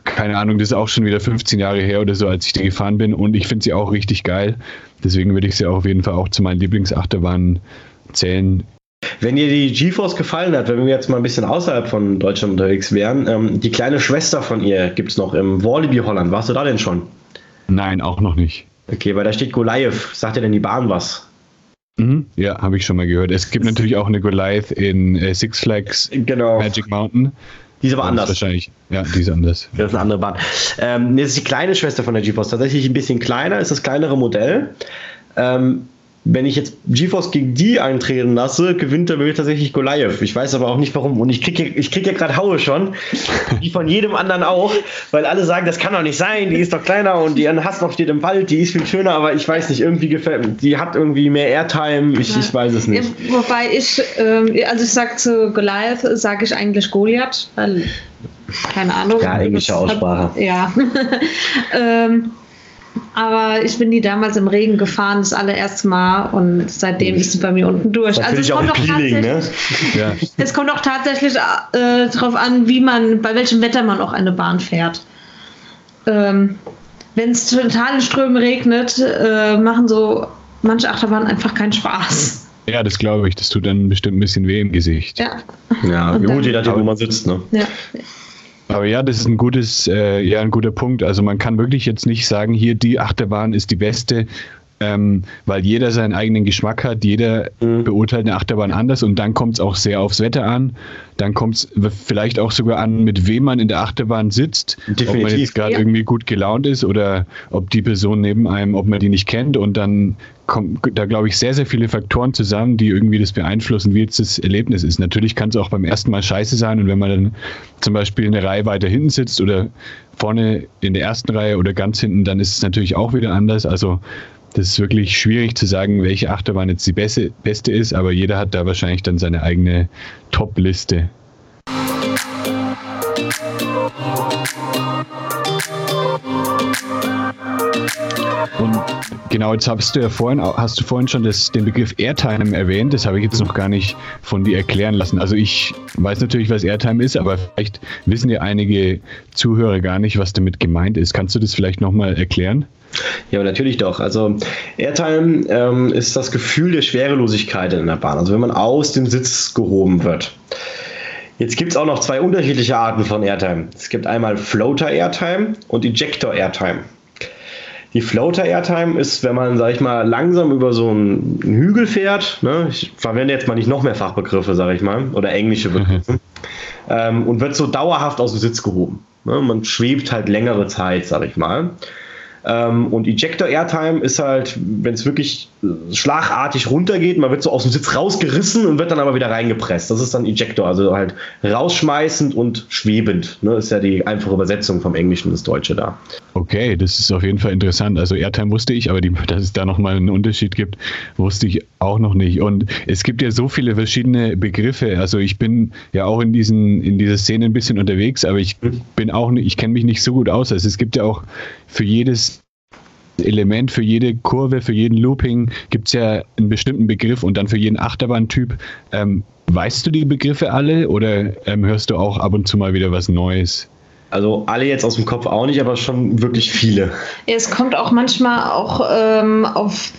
keine Ahnung, das ist auch schon wieder 15 Jahre her oder so, als ich die gefahren bin. Und ich finde sie auch richtig geil. Deswegen würde ich sie auch auf jeden Fall auch zu meinen Lieblingsachterbahnen zählen. Wenn dir die GeForce gefallen hat, wenn wir jetzt mal ein bisschen außerhalb von Deutschland unterwegs wären, ähm, die kleine Schwester von ihr gibt es noch im Walibi Holland. Warst du da denn schon? Nein, auch noch nicht. Okay, weil da steht Goliath. Sagt dir denn die Bahn was? Mhm, ja, habe ich schon mal gehört. Es gibt natürlich auch eine Goliath in äh, Six Flags genau. Magic Mountain. Die ist aber anders. Wahrscheinlich. Ja, die ist anders. Das ist eine andere Bahn. Ähm, das ist die kleine Schwester von der GeForce. Tatsächlich ein bisschen kleiner, ist das kleinere Modell. Ähm, wenn ich jetzt GeForce gegen die eintreten lasse, gewinnt er mir tatsächlich Goliath. Ich weiß aber auch nicht warum. Und ich kriege ich krieg ja gerade Haue schon, wie von jedem anderen auch, weil alle sagen, das kann doch nicht sein, die ist doch kleiner und die Hass noch steht im Wald, die ist viel schöner, aber ich weiß nicht, irgendwie gefällt mir, die hat irgendwie mehr Airtime, ich, ich weiß es nicht. Ja, wobei ich, äh, also ich sage zu Goliath, sage ich eigentlich Goliath, weil, keine Ahnung. Ja, englische Aussprache. Hat, ja. ähm, aber ich bin die damals im Regen gefahren, das allererste Mal und seitdem ist sie bei mir unten durch. also es kommt, auch Peeling, ne? ja. es kommt auch tatsächlich äh, darauf an, wie man, bei welchem Wetter man auch eine Bahn fährt. Ähm, Wenn es total in Strömen regnet, äh, machen so manche Achterbahnen einfach keinen Spaß. Ja, das glaube ich. Das tut dann bestimmt ein bisschen weh im Gesicht. Ja. Ja, gut, je nachdem, wo man sitzt, ne? Ja. Aber ja, das ist ein gutes, äh, ja, ein guter Punkt. Also man kann wirklich jetzt nicht sagen, hier die Achterbahn ist die beste, ähm, weil jeder seinen eigenen Geschmack hat, jeder mhm. beurteilt eine Achterbahn anders und dann kommt es auch sehr aufs Wetter an. Dann kommt es vielleicht auch sogar an, mit wem man in der Achterbahn sitzt, Definitiv. ob man jetzt gerade ja. irgendwie gut gelaunt ist oder ob die Person neben einem, ob man die nicht kennt und dann kommen da, glaube ich, sehr, sehr viele Faktoren zusammen, die irgendwie das beeinflussen, wie jetzt das Erlebnis ist. Natürlich kann es auch beim ersten Mal scheiße sein und wenn man dann zum Beispiel eine Reihe weiter hinten sitzt oder vorne in der ersten Reihe oder ganz hinten, dann ist es natürlich auch wieder anders. Also das ist wirklich schwierig zu sagen, welche Achterbahn jetzt die beste, beste ist, aber jeder hat da wahrscheinlich dann seine eigene Top-Liste. Und genau, jetzt hast du ja vorhin, hast du vorhin schon das, den Begriff Airtime erwähnt. Das habe ich jetzt noch gar nicht von dir erklären lassen. Also ich weiß natürlich, was Airtime ist, aber vielleicht wissen ja einige Zuhörer gar nicht, was damit gemeint ist. Kannst du das vielleicht nochmal erklären? Ja, natürlich doch. Also Airtime ähm, ist das Gefühl der Schwerelosigkeit in der Bahn. Also wenn man aus dem Sitz gehoben wird. Jetzt gibt es auch noch zwei unterschiedliche Arten von Airtime. Es gibt einmal Floater Airtime und Ejector Airtime. Die Floater Airtime ist, wenn man, sag ich mal, langsam über so einen Hügel fährt. Ne? Ich verwende jetzt mal nicht noch mehr Fachbegriffe, sag ich mal, oder englische Begriffe. ähm, und wird so dauerhaft aus dem Sitz gehoben. Ne? Man schwebt halt längere Zeit, sag ich mal. Ähm, und Ejector Airtime ist halt, wenn es wirklich schlagartig runtergeht, man wird so aus dem Sitz rausgerissen und wird dann aber wieder reingepresst. Das ist dann Ejector, also halt rausschmeißend und schwebend. Ne? Ist ja die einfache Übersetzung vom Englischen ins Deutsche da. Okay, das ist auf jeden Fall interessant. Also Airtime wusste ich, aber die, dass es da nochmal einen Unterschied gibt, wusste ich auch noch nicht. Und es gibt ja so viele verschiedene Begriffe. Also ich bin ja auch in diesen, in dieser Szene ein bisschen unterwegs, aber ich hm. bin auch, ich kenne mich nicht so gut aus. Also es gibt ja auch für jedes Element, für jede Kurve, für jeden Looping gibt es ja einen bestimmten Begriff und dann für jeden Achterbahntyp. Ähm, weißt du die Begriffe alle oder ähm, hörst du auch ab und zu mal wieder was Neues? Also alle jetzt aus dem Kopf auch nicht, aber schon wirklich viele. Es kommt auch manchmal auch ähm, auf,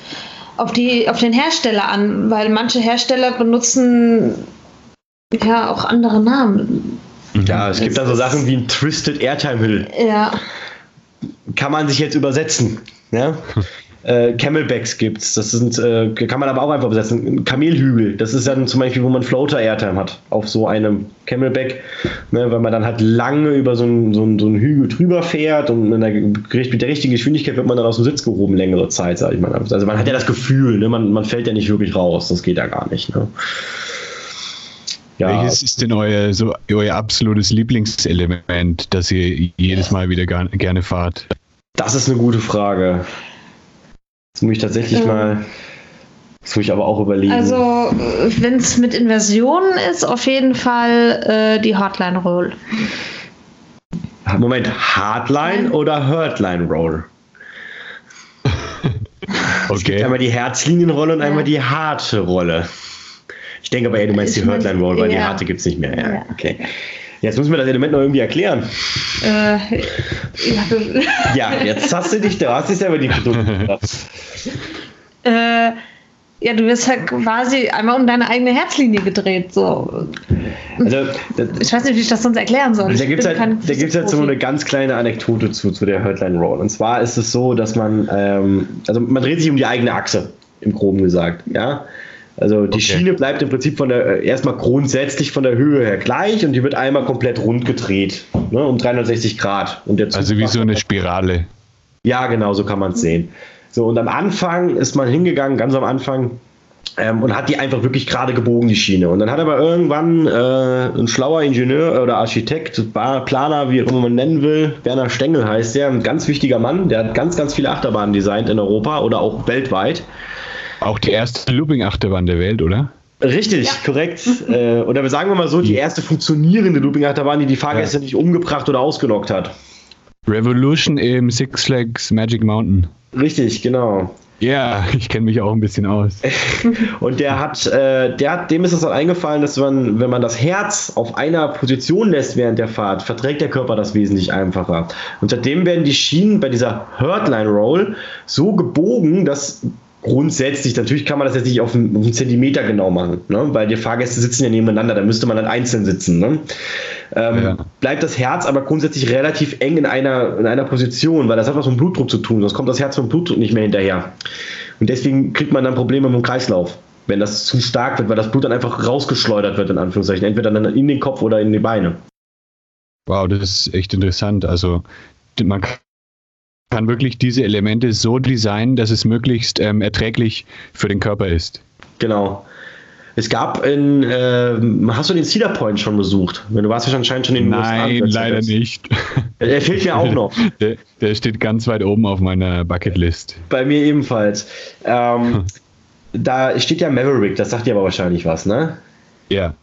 auf, die, auf den Hersteller an, weil manche Hersteller benutzen ja auch andere Namen. Ja, es gibt da so Sachen wie ein Twisted Airtime Hill. Ja. Kann man sich jetzt übersetzen. Ja? Äh, Camelbacks gibt's. Das sind, äh, kann man aber auch einfach besetzen. Kamelhügel. Das ist dann zum Beispiel, wo man Floater Airtime hat auf so einem Camelback, ne, weil man dann halt lange über so einen, so einen, so einen Hügel drüber fährt und mit der, mit der richtigen Geschwindigkeit wird man dann aus dem Sitz gehoben längere Zeit, sag ich mal. Also man hat ja das Gefühl, ne, man, man fällt ja nicht wirklich raus. Das geht ja gar nicht. Ne. Ja. Welches ist denn euer, so, euer absolutes Lieblingselement, das ihr jedes Mal wieder gar, gerne fahrt? Das ist eine gute Frage. Das muss ich tatsächlich ähm, mal. Das muss ich aber auch überlegen. Also, wenn es mit Inversionen ist, auf jeden Fall äh, die Hotline Roll. Moment, Hardline oder Hurtline Roll? okay. Es gibt einmal die Herzlinienrolle und ja. einmal die harte Rolle. Ich denke aber, ey, du meinst ich die Hurtline Roll, weil ja. die harte gibt es nicht mehr. Ja, okay. Jetzt müssen wir das Element noch irgendwie erklären. Äh, ja. jetzt hast du dich, da hast du selber die Produkte. äh, ja, du wirst halt quasi einmal um deine eigene Herzlinie gedreht. So. Also, das, ich weiß nicht, wie ich das sonst erklären soll. Da gibt es halt, da gibt's halt so eine ganz kleine Anekdote zu, zu der Hurtline Roll. Und zwar ist es so, dass man, ähm, also man dreht sich um die eigene Achse, im Groben gesagt. Ja. Also die okay. Schiene bleibt im Prinzip von der äh, erstmal grundsätzlich von der Höhe her gleich und die wird einmal komplett rund gedreht, ne, um 360 Grad. Und also wie so eine Spirale. Ja, genau, so kann man es sehen. So, und am Anfang ist man hingegangen, ganz am Anfang, ähm, und hat die einfach wirklich gerade gebogen, die Schiene. Und dann hat aber irgendwann äh, ein schlauer Ingenieur oder Architekt, Planer, wie auch immer man nennen will, Werner Stengel heißt der, ein ganz wichtiger Mann, der hat ganz, ganz viele Achterbahnen designt in Europa oder auch weltweit. Auch die erste Looping-Achterbahn der Welt, oder? Richtig, ja. korrekt. äh, oder sagen wir mal so, die erste funktionierende Looping-Achterbahn, die die Fahrgäste ja. nicht umgebracht oder ausgelockt hat. Revolution im Six Flags Magic Mountain. Richtig, genau. Ja, ich kenne mich auch ein bisschen aus. und der hat, äh, der hat, dem ist es dann eingefallen, dass man, wenn man das Herz auf einer Position lässt während der Fahrt, verträgt der Körper das wesentlich einfacher. Und seitdem werden die Schienen bei dieser Hurtline Roll so gebogen, dass grundsätzlich, natürlich kann man das jetzt nicht auf einen, auf einen Zentimeter genau machen, ne? weil die Fahrgäste sitzen ja nebeneinander, da müsste man dann einzeln sitzen. Ne? Ähm, ja. Bleibt das Herz aber grundsätzlich relativ eng in einer, in einer Position, weil das hat was mit Blutdruck zu tun, sonst kommt das Herz vom Blutdruck nicht mehr hinterher. Und deswegen kriegt man dann Probleme mit dem Kreislauf, wenn das zu stark wird, weil das Blut dann einfach rausgeschleudert wird, in Anführungszeichen, entweder dann in den Kopf oder in die Beine. Wow, das ist echt interessant. Also man kann kann wirklich diese Elemente so designen, dass es möglichst ähm, erträglich für den Körper ist. Genau. Es gab in, äh, hast du den Cedar Point schon besucht? Du warst ja anscheinend schon in den Nein, USA leider nicht. Der fehlt mir auch noch. Der, der, steht ganz weit oben auf meiner Bucketlist. Bei mir ebenfalls. Ähm, da steht ja Maverick, das sagt dir aber wahrscheinlich was, ne? Ja.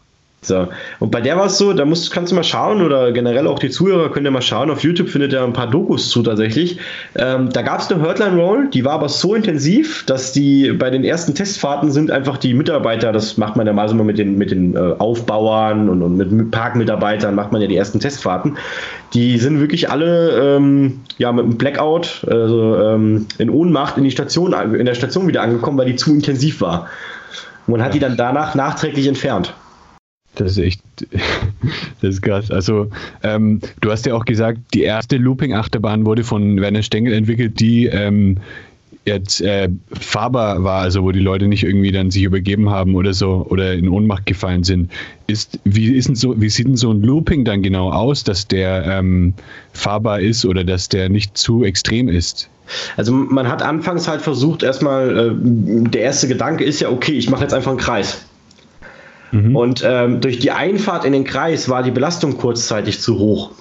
So. Und bei der war es so, da musst, kannst du mal schauen oder generell auch die Zuhörer können ja mal schauen. Auf YouTube findet ihr ein paar Dokus zu tatsächlich. Ähm, da gab es eine Hurtline Roll, die war aber so intensiv, dass die bei den ersten Testfahrten sind einfach die Mitarbeiter, das macht man ja mal so mit den, mit den äh, Aufbauern und, und mit Parkmitarbeitern macht man ja die ersten Testfahrten. Die sind wirklich alle ähm, ja, mit einem Blackout, also ähm, in Ohnmacht in die Station, in der Station wieder angekommen, weil die zu intensiv war. Und man hat die dann danach nachträglich entfernt. Das ist echt, das ist krass. Also, ähm, du hast ja auch gesagt, die erste Looping-Achterbahn wurde von Werner Stengel entwickelt, die ähm, jetzt äh, fahrbar war, also wo die Leute nicht irgendwie dann sich übergeben haben oder so oder in Ohnmacht gefallen sind. Ist, wie, ist denn so, wie sieht denn so ein Looping dann genau aus, dass der ähm, fahrbar ist oder dass der nicht zu extrem ist? Also man hat anfangs halt versucht, erstmal, äh, der erste Gedanke ist ja, okay, ich mache jetzt einfach einen Kreis. Mhm. Und ähm, durch die Einfahrt in den Kreis war die Belastung kurzzeitig zu hoch.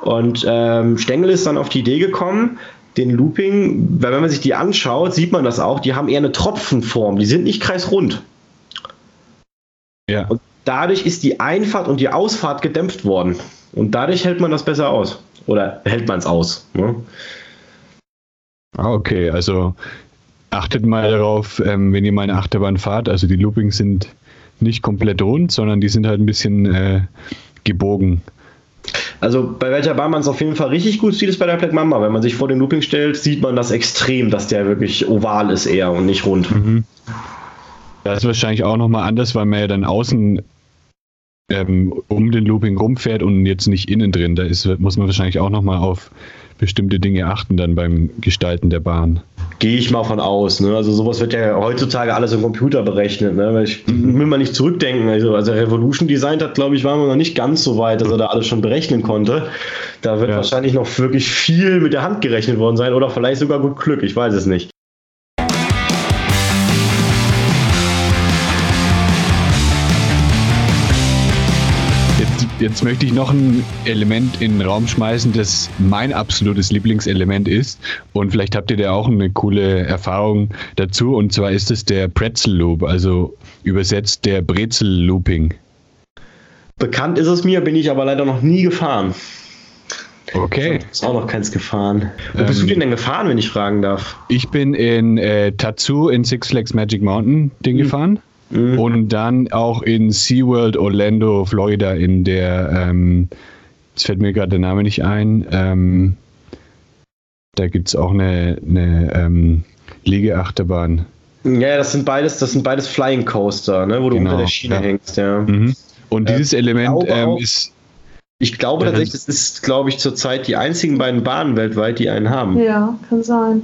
Und ähm, Stengel ist dann auf die Idee gekommen, den Looping, weil wenn man sich die anschaut, sieht man das auch, die haben eher eine Tropfenform, die sind nicht kreisrund. Ja. Und dadurch ist die Einfahrt und die Ausfahrt gedämpft worden. Und dadurch hält man das besser aus. Oder hält man es aus. Ne? Ah, okay, also achtet mal darauf, ähm, wenn ihr mal eine Achterbahn fahrt, also die Loopings sind nicht komplett rund, sondern die sind halt ein bisschen äh, gebogen. Also bei welcher Bahn man es auf jeden Fall richtig gut sieht, ist bei der Black Mamba. Wenn man sich vor den Looping stellt, sieht man das extrem, dass der wirklich oval ist eher und nicht rund. Mhm. Das ist wahrscheinlich auch nochmal anders, weil man ja dann außen ähm, um den Looping rumfährt und jetzt nicht innen drin. Da ist, muss man wahrscheinlich auch nochmal auf bestimmte Dinge achten dann beim Gestalten der Bahn. Gehe ich mal von aus. Ne? Also sowas wird ja heutzutage alles im Computer berechnet. Ne? Weil ich will mal nicht zurückdenken. Also, als er Revolution designt hat, glaube ich, waren wir noch nicht ganz so weit, dass er da alles schon berechnen konnte. Da wird ja. wahrscheinlich noch wirklich viel mit der Hand gerechnet worden sein oder vielleicht sogar gut Glück. Ich weiß es nicht. Jetzt möchte ich noch ein Element in den Raum schmeißen, das mein absolutes Lieblingselement ist. Und vielleicht habt ihr da auch eine coole Erfahrung dazu. Und zwar ist es der Pretzel Loop, also übersetzt der Brezel Looping. Bekannt ist es mir, bin ich aber leider noch nie gefahren. Okay. Ist auch noch keins gefahren. Wo ähm, bist du ähm, denn denn gefahren, wenn ich fragen darf? Ich bin in äh, Tatsu in Six Flags Magic Mountain Ding mhm. gefahren. Mhm. Und dann auch in SeaWorld Orlando, Florida, in der, ähm, jetzt fällt mir gerade der Name nicht ein, ähm, da gibt es auch eine, eine ähm, Liegeachterbahn. Ja, das sind beides, das sind beides Flying Coaster, ne, wo du genau, unter der Schiene ja. hängst, ja. Mhm. Und dieses ähm, Element ähm, ist. Ich glaube tatsächlich, das ist, glaube ich, zurzeit die einzigen beiden Bahnen weltweit, die einen haben. Ja, kann sein.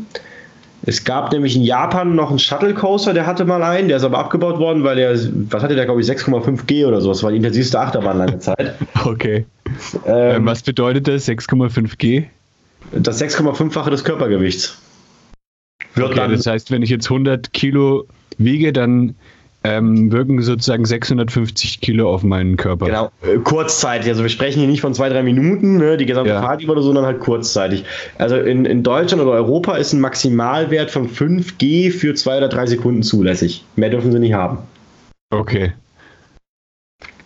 Es gab nämlich in Japan noch einen Shuttle Coaster, der hatte mal einen, der ist aber abgebaut worden, weil der, was hatte der, glaube ich, 6,5 G oder so. Das war die intensivste Achterbahn lange Zeit. Okay. Ähm, was bedeutet das, 6,5 G? Das 6,5-fache des Körpergewichts. Wird okay, das heißt, wenn ich jetzt 100 Kilo wiege, dann ähm, wirken sozusagen 650 Kilo auf meinen Körper. Genau, äh, kurzzeitig. Also wir sprechen hier nicht von zwei, drei Minuten, ne, die gesamte ja. Fahrt über, sondern halt kurzzeitig. Also in, in Deutschland oder Europa ist ein Maximalwert von 5G für zwei oder drei Sekunden zulässig. Mehr dürfen sie nicht haben. Okay.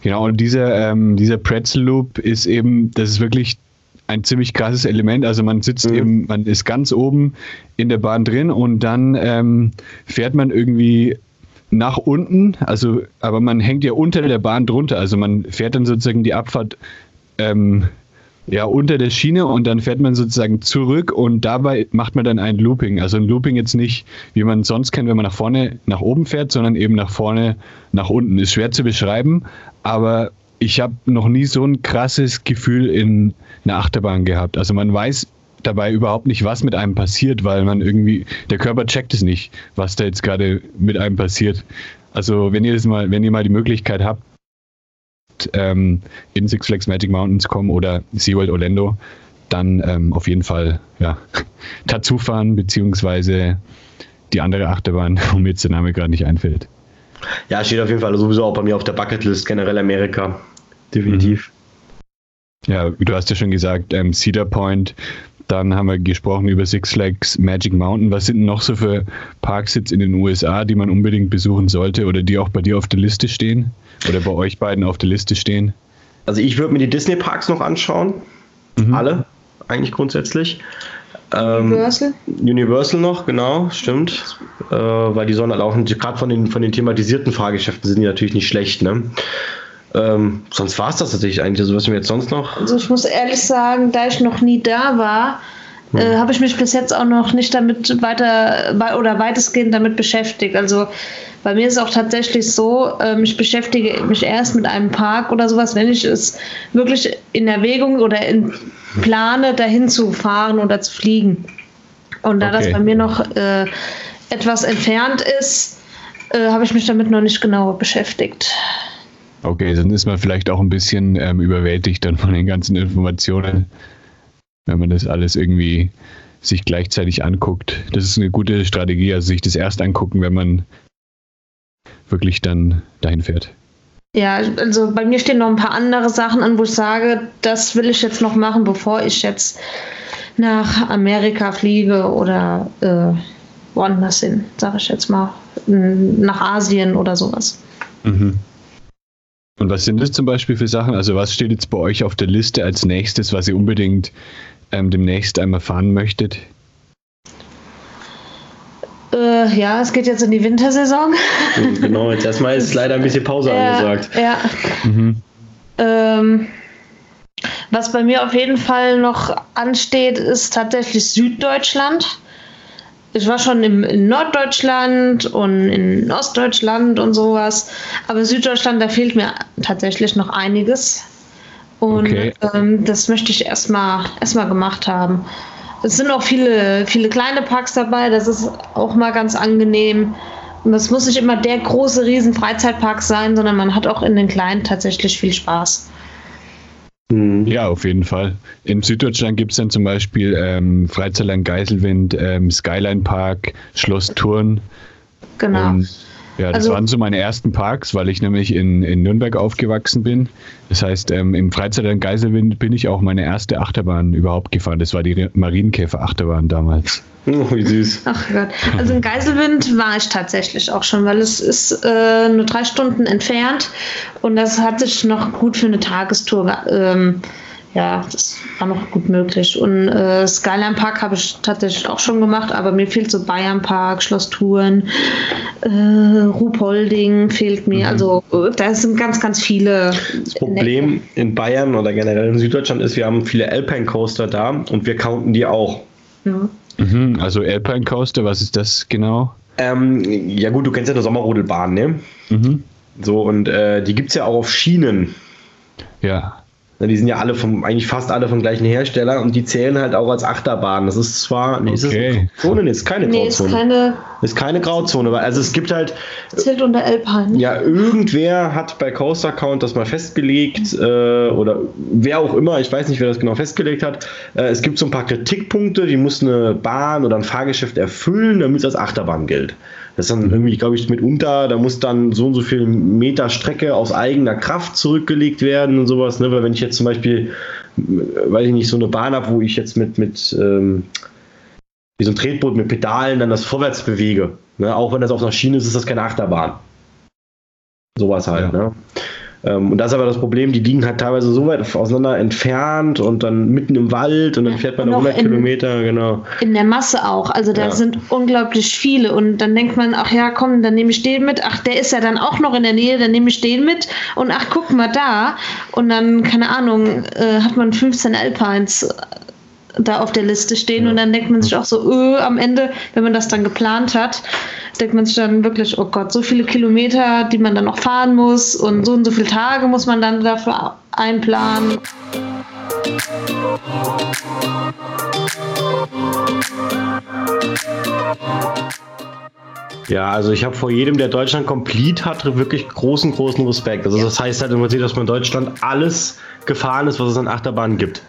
Genau, und dieser, ähm, dieser Pretzel Loop ist eben, das ist wirklich ein ziemlich krasses Element. Also man sitzt mhm. eben, man ist ganz oben in der Bahn drin und dann ähm, fährt man irgendwie nach unten, also aber man hängt ja unter der Bahn drunter, also man fährt dann sozusagen die Abfahrt ähm, ja unter der Schiene und dann fährt man sozusagen zurück und dabei macht man dann ein Looping. Also ein Looping jetzt nicht, wie man sonst kennt, wenn man nach vorne nach oben fährt, sondern eben nach vorne nach unten. Ist schwer zu beschreiben, aber ich habe noch nie so ein krasses Gefühl in einer Achterbahn gehabt. Also man weiß dabei überhaupt nicht, was mit einem passiert, weil man irgendwie, der Körper checkt es nicht, was da jetzt gerade mit einem passiert. Also wenn ihr das mal, wenn ihr mal die Möglichkeit habt, ähm, in Six Flags Magic Mountains kommen oder SeaWorld Orlando, dann ähm, auf jeden Fall ja, dazu fahren, beziehungsweise die andere Achterbahn, wo mir jetzt der Name gerade nicht einfällt. Ja, steht auf jeden Fall sowieso auch bei mir auf der Bucketlist, generell Amerika. Definitiv. Mhm. Ja, du hast ja schon gesagt, ähm, Cedar Point dann haben wir gesprochen über Six Flags Magic Mountain. Was sind noch so für Parks jetzt in den USA, die man unbedingt besuchen sollte oder die auch bei dir auf der Liste stehen? Oder bei euch beiden auf der Liste stehen? Also ich würde mir die Disney Parks noch anschauen. Mhm. Alle, eigentlich grundsätzlich. Ähm, Universal? Universal noch, genau, stimmt. Äh, weil die sollen halt auch, gerade von den, von den thematisierten Fahrgeschäften sind die natürlich nicht schlecht, ne? Ähm, sonst war es das tatsächlich eigentlich. Also, was wir jetzt sonst noch? Also, ich muss ehrlich sagen, da ich noch nie da war, hm. äh, habe ich mich bis jetzt auch noch nicht damit weiter oder weitestgehend damit beschäftigt. Also, bei mir ist es auch tatsächlich so, ähm, ich beschäftige mich erst mit einem Park oder sowas, wenn ich es wirklich in Erwägung oder in plane, dahin zu fahren oder zu fliegen. Und da okay. das bei mir noch äh, etwas entfernt ist, äh, habe ich mich damit noch nicht genauer beschäftigt. Okay, dann ist man vielleicht auch ein bisschen ähm, überwältigt dann von den ganzen Informationen, wenn man das alles irgendwie sich gleichzeitig anguckt. Das ist eine gute Strategie, also sich das erst angucken, wenn man wirklich dann dahin fährt. Ja, also bei mir stehen noch ein paar andere Sachen an, wo ich sage, das will ich jetzt noch machen, bevor ich jetzt nach Amerika fliege oder äh, woanders hin, sage ich jetzt mal, nach Asien oder sowas. Mhm. Und was sind das zum Beispiel für Sachen? Also was steht jetzt bei euch auf der Liste als nächstes, was ihr unbedingt ähm, demnächst einmal fahren möchtet? Äh, ja, es geht jetzt in die Wintersaison. genau, jetzt erstmal ist leider ein bisschen Pause ja, angesagt. Ja. Mhm. Ähm, was bei mir auf jeden Fall noch ansteht, ist tatsächlich Süddeutschland ich war schon im, in Norddeutschland und in Ostdeutschland und sowas, aber Süddeutschland, da fehlt mir tatsächlich noch einiges. Und okay. ähm, das möchte ich erstmal erstmal gemacht haben. Es sind auch viele, viele kleine Parks dabei, das ist auch mal ganz angenehm. Und das muss nicht immer der große riesen Freizeitpark sein, sondern man hat auch in den kleinen tatsächlich viel Spaß. Mhm. Ja, auf jeden Fall. In Süddeutschland gibt es dann zum Beispiel ähm, Freizeitland Geiselwind, ähm, Skyline Park, Schloss Thurn. Genau. Und ja, das also, waren so meine ersten Parks, weil ich nämlich in, in Nürnberg aufgewachsen bin. Das heißt, ähm, im Freizeitland Geiselwind bin ich auch meine erste Achterbahn überhaupt gefahren. Das war die Marienkäfer-Achterbahn damals. Oh, wie süß. Ach Gott. Also in Geiselwind war ich tatsächlich auch schon, weil es ist äh, nur drei Stunden entfernt und das hat sich noch gut für eine Tagestour ähm, ja, das war noch gut möglich. Und äh, Skyline Park habe ich tatsächlich auch schon gemacht, aber mir fehlt so Bayern Park, Schloss Touren, äh, Ruhpolding fehlt mir. Mhm. Also da sind ganz, ganz viele. Das Problem in Bayern oder generell in Süddeutschland ist, wir haben viele Alpine Coaster da und wir counten die auch. Ja. Mhm, also Alpine Coaster, was ist das genau? Ähm, ja gut, du kennst ja eine Sommerrodelbahn, ne? Mhm. So, und äh, die gibt es ja auch auf Schienen. Ja. Die sind ja alle vom, eigentlich fast alle vom gleichen Hersteller und die zählen halt auch als Achterbahn. Das ist zwar, nee, ist das eine Grauzone? Nee, ist keine nee, Grauzone. Ist keine, ist keine Grauzone, weil also es gibt halt. Zählt unter Alpine. Ja, irgendwer hat bei Coaster Count das mal festgelegt äh, oder wer auch immer, ich weiß nicht, wer das genau festgelegt hat. Äh, es gibt so ein paar Kritikpunkte, die muss eine Bahn oder ein Fahrgeschäft erfüllen, damit es als Achterbahn gilt. Das ist dann irgendwie, glaube ich, mitunter, da muss dann so und so viel Meter Strecke aus eigener Kraft zurückgelegt werden und sowas. Ne? Weil wenn ich jetzt zum Beispiel, weiß ich nicht, so eine Bahn habe, wo ich jetzt mit, mit ähm, wie so ein Tretboot mit Pedalen dann das vorwärts bewege. Ne? Auch wenn das auf einer Schiene ist, ist das keine Achterbahn. Sowas halt. Ja. Ne? Ähm, und das ist aber das Problem, die liegen halt teilweise so weit auseinander entfernt und dann mitten im Wald und dann fährt man 100 in, Kilometer, genau. In der Masse auch, also da ja. sind unglaublich viele und dann denkt man, ach ja, komm, dann nehme ich den mit, ach, der ist ja dann auch noch in der Nähe, dann nehme ich den mit und ach, guck mal da und dann, keine Ahnung, äh, hat man 15 Alpines da auf der Liste stehen ja. und dann denkt man sich auch so, öh, am Ende, wenn man das dann geplant hat, denkt man sich dann wirklich, oh Gott, so viele Kilometer, die man dann noch fahren muss und so und so viele Tage muss man dann dafür einplanen. Ja, also ich habe vor jedem, der Deutschland komplett hat, wirklich großen, großen Respekt. Also das heißt halt im Prinzip, dass man in Deutschland alles gefahren ist, was es an Achterbahnen gibt.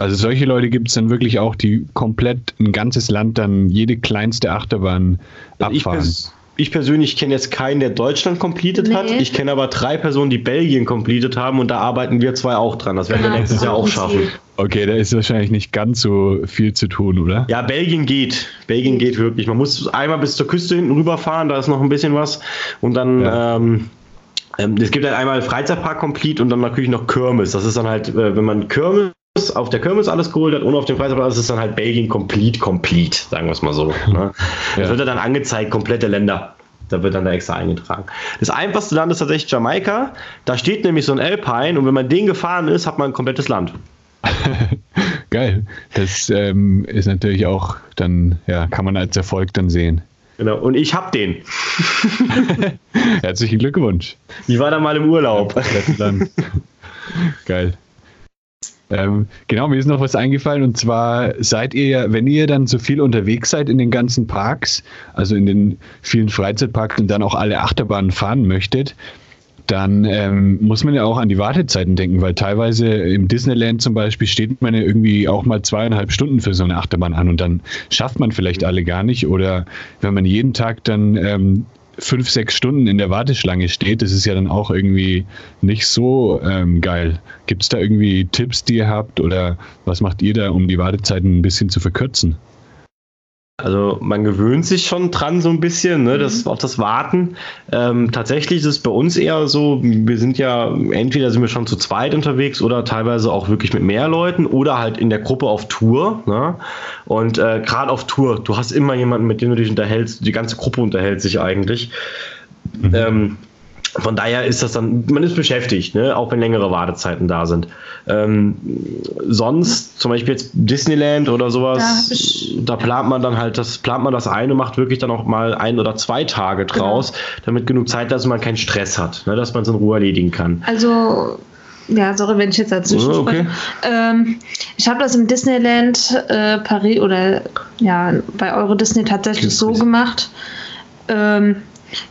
Also solche Leute gibt es dann wirklich auch, die komplett ein ganzes Land dann jede kleinste Achterbahn also abfahren. Ich, ich persönlich kenne jetzt keinen, der Deutschland completed nee. hat. Ich kenne aber drei Personen, die Belgien completed haben und da arbeiten wir zwei auch dran. Das werden wir nächstes Jahr auch schaffen. Okay, da ist wahrscheinlich nicht ganz so viel zu tun, oder? Ja, Belgien geht. Belgien geht wirklich. Man muss einmal bis zur Küste hinten rüberfahren, da ist noch ein bisschen was. Und dann, ja. ähm, ähm es gibt halt einmal Freizeitpark Complete und dann natürlich noch Kirmes. Das ist dann halt, äh, wenn man Kirmes auf der Kirmes alles geholt hat und auf dem Freizeitplatz ist dann halt Belgien complete, complete, sagen wir es mal so. Ne? Das wird dann angezeigt, komplette Länder. Da wird dann da extra eingetragen. Das einfachste Land ist tatsächlich Jamaika. Da steht nämlich so ein Alpine und wenn man den gefahren ist, hat man ein komplettes Land. Geil. Das ähm, ist natürlich auch dann, ja, kann man als Erfolg dann sehen. Genau, und ich hab den. Herzlichen Glückwunsch. Ich war da mal im Urlaub. Ja, Geil. Ähm, genau, mir ist noch was eingefallen und zwar seid ihr, wenn ihr dann so viel unterwegs seid in den ganzen Parks, also in den vielen Freizeitparks und dann auch alle Achterbahnen fahren möchtet, dann ähm, muss man ja auch an die Wartezeiten denken, weil teilweise im Disneyland zum Beispiel steht man ja irgendwie auch mal zweieinhalb Stunden für so eine Achterbahn an und dann schafft man vielleicht alle gar nicht. Oder wenn man jeden Tag dann ähm, fünf, sechs Stunden in der Warteschlange steht, das ist ja dann auch irgendwie nicht so ähm, geil. Gibt es da irgendwie Tipps, die ihr habt oder was macht ihr da, um die Wartezeiten ein bisschen zu verkürzen? Also man gewöhnt sich schon dran so ein bisschen, ne, das, mhm. auf das Warten. Ähm, tatsächlich ist es bei uns eher so, wir sind ja, entweder sind wir schon zu zweit unterwegs oder teilweise auch wirklich mit mehr Leuten oder halt in der Gruppe auf Tour. Ne? Und äh, gerade auf Tour, du hast immer jemanden, mit dem du dich unterhältst, die ganze Gruppe unterhält sich eigentlich. Mhm. Ähm, von daher ist das dann, man ist beschäftigt, ne? auch wenn längere Wartezeiten da sind. Ähm, sonst, zum Beispiel jetzt Disneyland oder sowas, da, da, plant man dann halt, das plant man das eine, macht wirklich dann auch mal ein oder zwei Tage draus, genau. damit genug Zeit, dass man keinen Stress hat, ne? dass man es in Ruhe erledigen kann. Also ja, sorry, wenn ich jetzt dazwischen Oh, okay. spreche. Ähm, ich habe das im Disneyland äh, Paris oder ja, bei Euro Disney tatsächlich so gemacht. Ähm,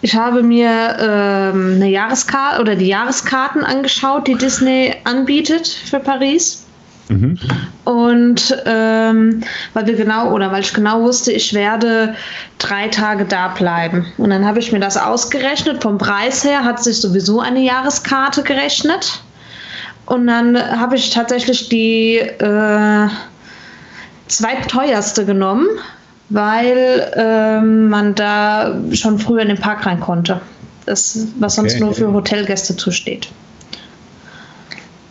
ich habe mir ähm, eine Jahreskarte oder die Jahreskarten angeschaut, die Disney anbietet für Paris. Mhm. Und ähm, weil wir genau oder weil ich genau wusste, ich werde drei Tage da bleiben. Und dann habe ich mir das ausgerechnet. Vom Preis her hat sich sowieso eine Jahreskarte gerechnet. Und dann habe ich tatsächlich die äh, zweitteuerste genommen, weil ähm, man da schon früher in den Park rein konnte. Das, was sonst Okay. nur für Hotelgäste zusteht.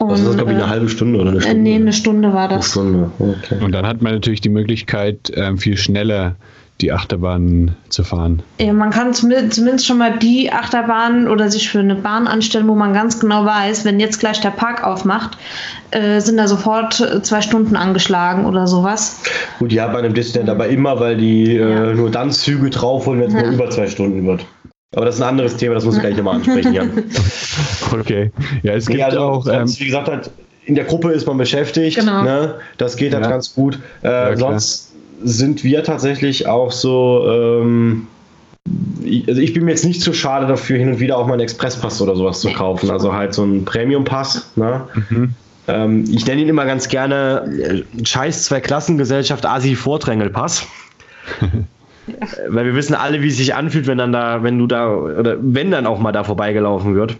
Was ist das, glaube ich, äh, eine halbe Stunde oder eine äh, Stunde? nee, eine Stunde war Eine das. Stunde, okay. Und dann hat man natürlich die Möglichkeit, ähm, viel schneller die Achterbahn zu fahren. Ja, man kann zumindest, schon mal die Achterbahn oder sich für eine Bahn anstellen, wo man ganz genau weiß, wenn jetzt gleich der Park aufmacht, äh, sind da sofort äh, zwei Stunden angeschlagen oder sowas. Gut, die hat man im Disneyland aber immer, weil die Ja. äh, nur dann Züge draufholen, wenn es Ja. nur über zwei Stunden wird. Aber das ist ein anderes Thema, das muss ich gleich nochmal ansprechen, Jan. Okay. Ja, es gibt Nee, also auch. Ähm, sonst, wie gesagt, halt, in der Gruppe ist man beschäftigt. Genau. Ne? Das geht halt Ja. ganz gut. Äh, sonst sind wir tatsächlich auch so. Ähm, ich- also ich bin mir jetzt nicht zu schade dafür, hin und wieder auch mal einen Expresspass oder sowas zu kaufen. Also halt so einen Premium-Pass. Ne? mhm. Ähm, ich nenne ihn immer ganz gerne äh, Scheiß Zwei-Klassengesellschaft Asi-Vordrängelpass. Weil wir wissen alle, wie es sich anfühlt, wenn dann da, wenn du da, oder wenn dann auch mal da vorbeigelaufen wird.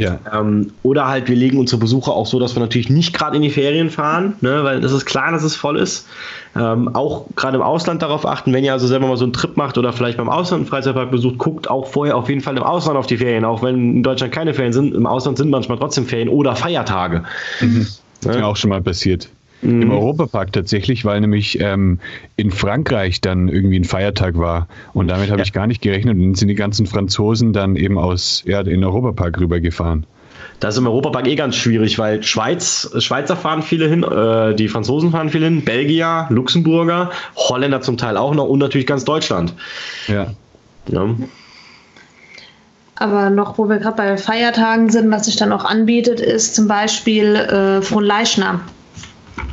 Ja. Ähm, oder halt, wir legen unsere Besucher auch so, dass wir natürlich nicht gerade in die Ferien fahren, ne, weil es ist klar, dass es voll ist. Ähm, auch gerade im Ausland darauf achten, wenn ihr also selber mal so einen Trip macht oder vielleicht beim Ausland einen Freizeitpark besucht, guckt auch vorher auf jeden Fall im Ausland auf die Ferien, auch wenn in Deutschland keine Ferien sind. Im Ausland sind manchmal trotzdem Ferien oder Feiertage. Das ist mir auch schon mal passiert. Im Europapark tatsächlich, weil nämlich ähm, in Frankreich dann irgendwie ein Feiertag war. Und damit habe Ja. ich gar nicht gerechnet. Und dann sind die ganzen Franzosen dann eben aus ja, in den Europapark rübergefahren. Das ist im Europapark eh ganz schwierig, weil Schweiz, Schweizer fahren viele hin, äh, die Franzosen fahren viele hin, Belgier, Luxemburger, Holländer zum Teil auch noch und natürlich ganz Deutschland. Ja. Ja. Aber noch, wo wir gerade bei Feiertagen sind, was sich dann auch anbietet, ist zum Beispiel äh, Fronleichnam.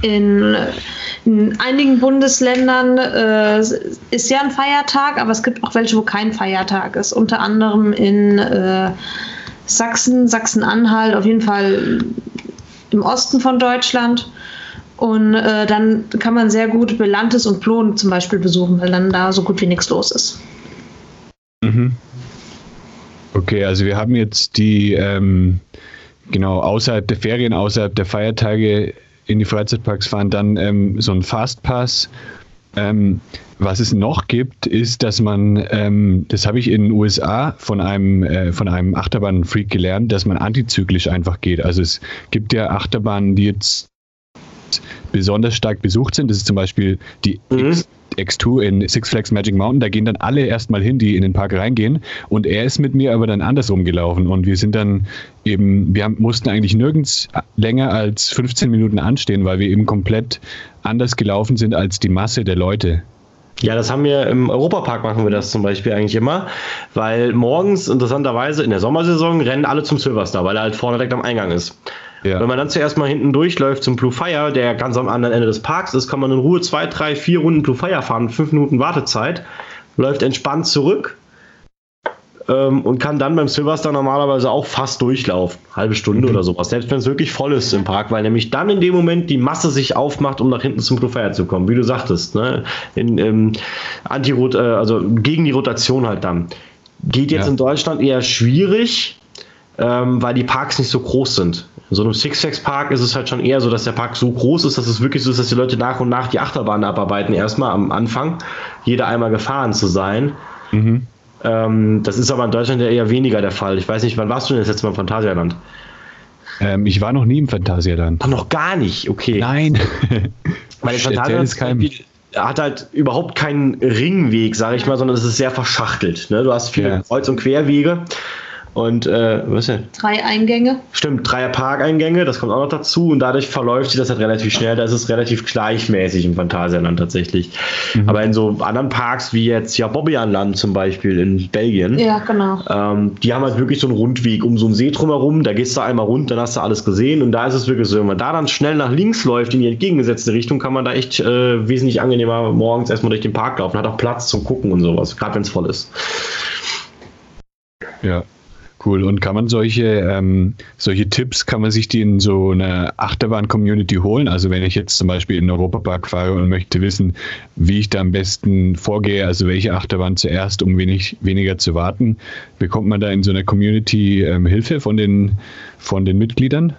In, in einigen Bundesländern äh, ist ja ein Feiertag, aber es gibt auch welche, wo kein Feiertag ist. Unter anderem in äh, Sachsen, Sachsen-Anhalt, auf jeden Fall im Osten von Deutschland. Und äh, dann kann man sehr gut Belantes und Plon zum Beispiel besuchen, weil dann da so gut wie nichts los ist. Mhm. Okay, also wir haben jetzt die, ähm, genau, außerhalb der Ferien, außerhalb der Feiertage in die Freizeitparks fahren, dann ähm, so ein Fastpass. Ähm, was es noch gibt, ist, dass man, ähm, das habe ich in den USA von einem, äh, von einem Achterbahnfreak gelernt, dass man antizyklisch einfach geht. Also es gibt ja Achterbahnen, die jetzt besonders stark besucht sind. Das ist zum Beispiel die Mhm. X, X2 in Six Flags Magic Mountain. Da gehen dann alle erstmal hin, die in den Park reingehen. Und er ist mit mir aber dann andersrum gelaufen. Und wir sind dann eben, wir haben, mussten eigentlich nirgends länger als 15 Minuten anstehen, weil wir eben komplett anders gelaufen sind als die Masse der Leute. Ja, das haben wir im Europapark machen wir das zum Beispiel eigentlich immer, weil morgens interessanterweise in der Sommersaison rennen alle zum Silverstar, weil er halt vorne direkt am Eingang ist. Ja. Wenn man dann zuerst mal hinten durchläuft zum Blue Fire, der ganz am anderen Ende des Parks ist, kann man in Ruhe zwei, drei, vier Runden Blue Fire fahren, fünf Minuten Wartezeit, läuft entspannt zurück ähm, und kann dann beim Silverstar normalerweise auch fast durchlaufen. Halbe Stunde oder sowas. Selbst wenn es wirklich voll ist im Park, weil nämlich dann in dem Moment die Masse sich aufmacht, um nach hinten zum Blue Fire zu kommen, wie du sagtest. Ne? In, ähm, Anti äh, also gegen die Rotation halt dann. Geht jetzt Ja. in Deutschland eher schwierig, ähm, weil die Parks nicht so groß sind. In so einem Six Flags Park ist es halt schon eher so, dass der Park so groß ist, dass es wirklich so ist, dass die Leute nach und nach die Achterbahn abarbeiten, erstmal am Anfang, jeder einmal gefahren zu sein. Mhm. Ähm, das ist aber in Deutschland ja eher weniger der Fall. Ich weiß nicht, wann warst du denn das letzte Mal im Phantasialand? Ähm, ich war noch nie im Phantasialand. Ach, noch gar nicht, okay. Nein. Weil Erzähl Phantasialand hat halt überhaupt keinen Ringweg, sage ich mal, sondern es ist sehr verschachtelt. Ne? Du hast viele Ja. Kreuz- und Querwege. Und äh, was denn? Drei Eingänge. Stimmt, drei Parkeingänge, das kommt auch noch dazu und dadurch verläuft sich das halt relativ schnell. Da ist es relativ gleichmäßig im Phantasialand tatsächlich. Mhm. Aber in so anderen Parks wie jetzt ja Bobbejaanland zum Beispiel in Belgien, ja, genau. Ähm, die haben halt wirklich so einen Rundweg um so einen See drumherum. Da gehst du einmal rund, dann hast du alles gesehen und da ist es wirklich so, wenn man da dann schnell nach links läuft in die entgegengesetzte Richtung, kann man da echt äh, wesentlich angenehmer morgens erstmal durch den Park laufen. Hat auch Platz zum Gucken und sowas, gerade wenn es voll ist. Ja, Cool. Und kann man solche, ähm, solche Tipps, kann man sich die in so einer Achterbahn-Community holen? Also wenn ich jetzt zum Beispiel in den Europapark fahre und möchte wissen, wie ich da am besten vorgehe, also welche Achterbahn zuerst, um wenig, weniger zu warten, bekommt man da in so einer Community ähm, Hilfe von den, von den Mitgliedern?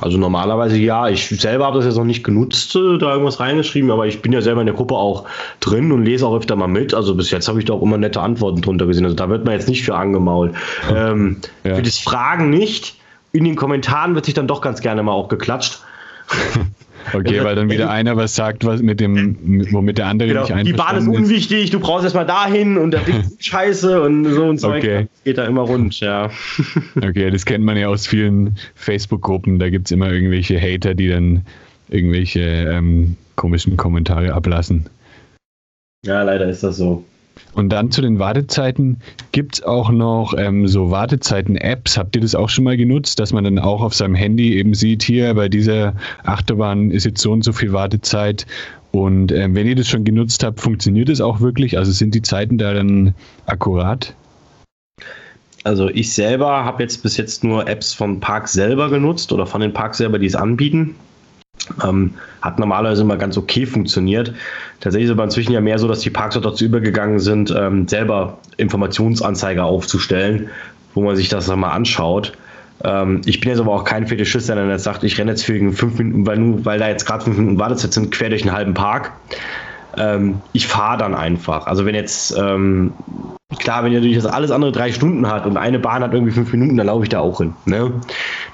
Also normalerweise ja. Ich selber habe das jetzt noch nicht genutzt, äh, da irgendwas reingeschrieben, aber ich bin ja selber in der Gruppe auch drin und lese auch öfter mal mit. Also bis jetzt habe ich da auch immer nette Antworten drunter gesehen. Also da wird man jetzt nicht für angemault. Ähm, ja. Für das Fragen nicht. In den Kommentaren wird sich dann doch ganz gerne mal auch geklatscht. Okay, weil dann wieder einer was sagt, was mit dem, womit der andere genau, nicht einverstanden Die Bahn ist unwichtig, du brauchst erstmal dahin und der Weg ist scheiße und so und so. Okay. Geht da immer rund, ja. Okay, das kennt man ja aus vielen Facebook-Gruppen. Da gibt es immer irgendwelche Hater, die dann irgendwelche ähm, komischen Kommentare ablassen. Ja, leider ist das so. Und dann zu den Wartezeiten gibt es auch noch ähm, so Wartezeiten-Apps. Habt ihr das auch schon mal genutzt, dass man dann auch auf seinem Handy eben sieht, hier bei dieser Achterbahn ist jetzt so und so viel Wartezeit. Und ähm, wenn ihr das schon genutzt habt, funktioniert es auch wirklich? Also sind die Zeiten da dann akkurat? Also ich selber habe jetzt bis jetzt nur Apps vom Park selber genutzt oder von den Parks selber, die es anbieten. Ähm, hat normalerweise immer ganz okay funktioniert. Tatsächlich ist aber inzwischen ja mehr so, dass die Parks auch dazu übergegangen sind, ähm, selber Informationsanzeiger aufzustellen, wo man sich das dann mal anschaut. Ähm, ich bin jetzt aber auch kein Fetischist, der sagt, ich renne jetzt für fünf Minuten, weil, nur, weil da jetzt gerade fünf Minuten Wartezeit sind, quer durch einen halben Park. Ähm, ich fahre dann einfach. Also wenn jetzt ähm, Klar, wenn ihr natürlich das alles andere drei Stunden hat und eine Bahn hat irgendwie fünf Minuten, dann laufe ich da auch hin. Ne?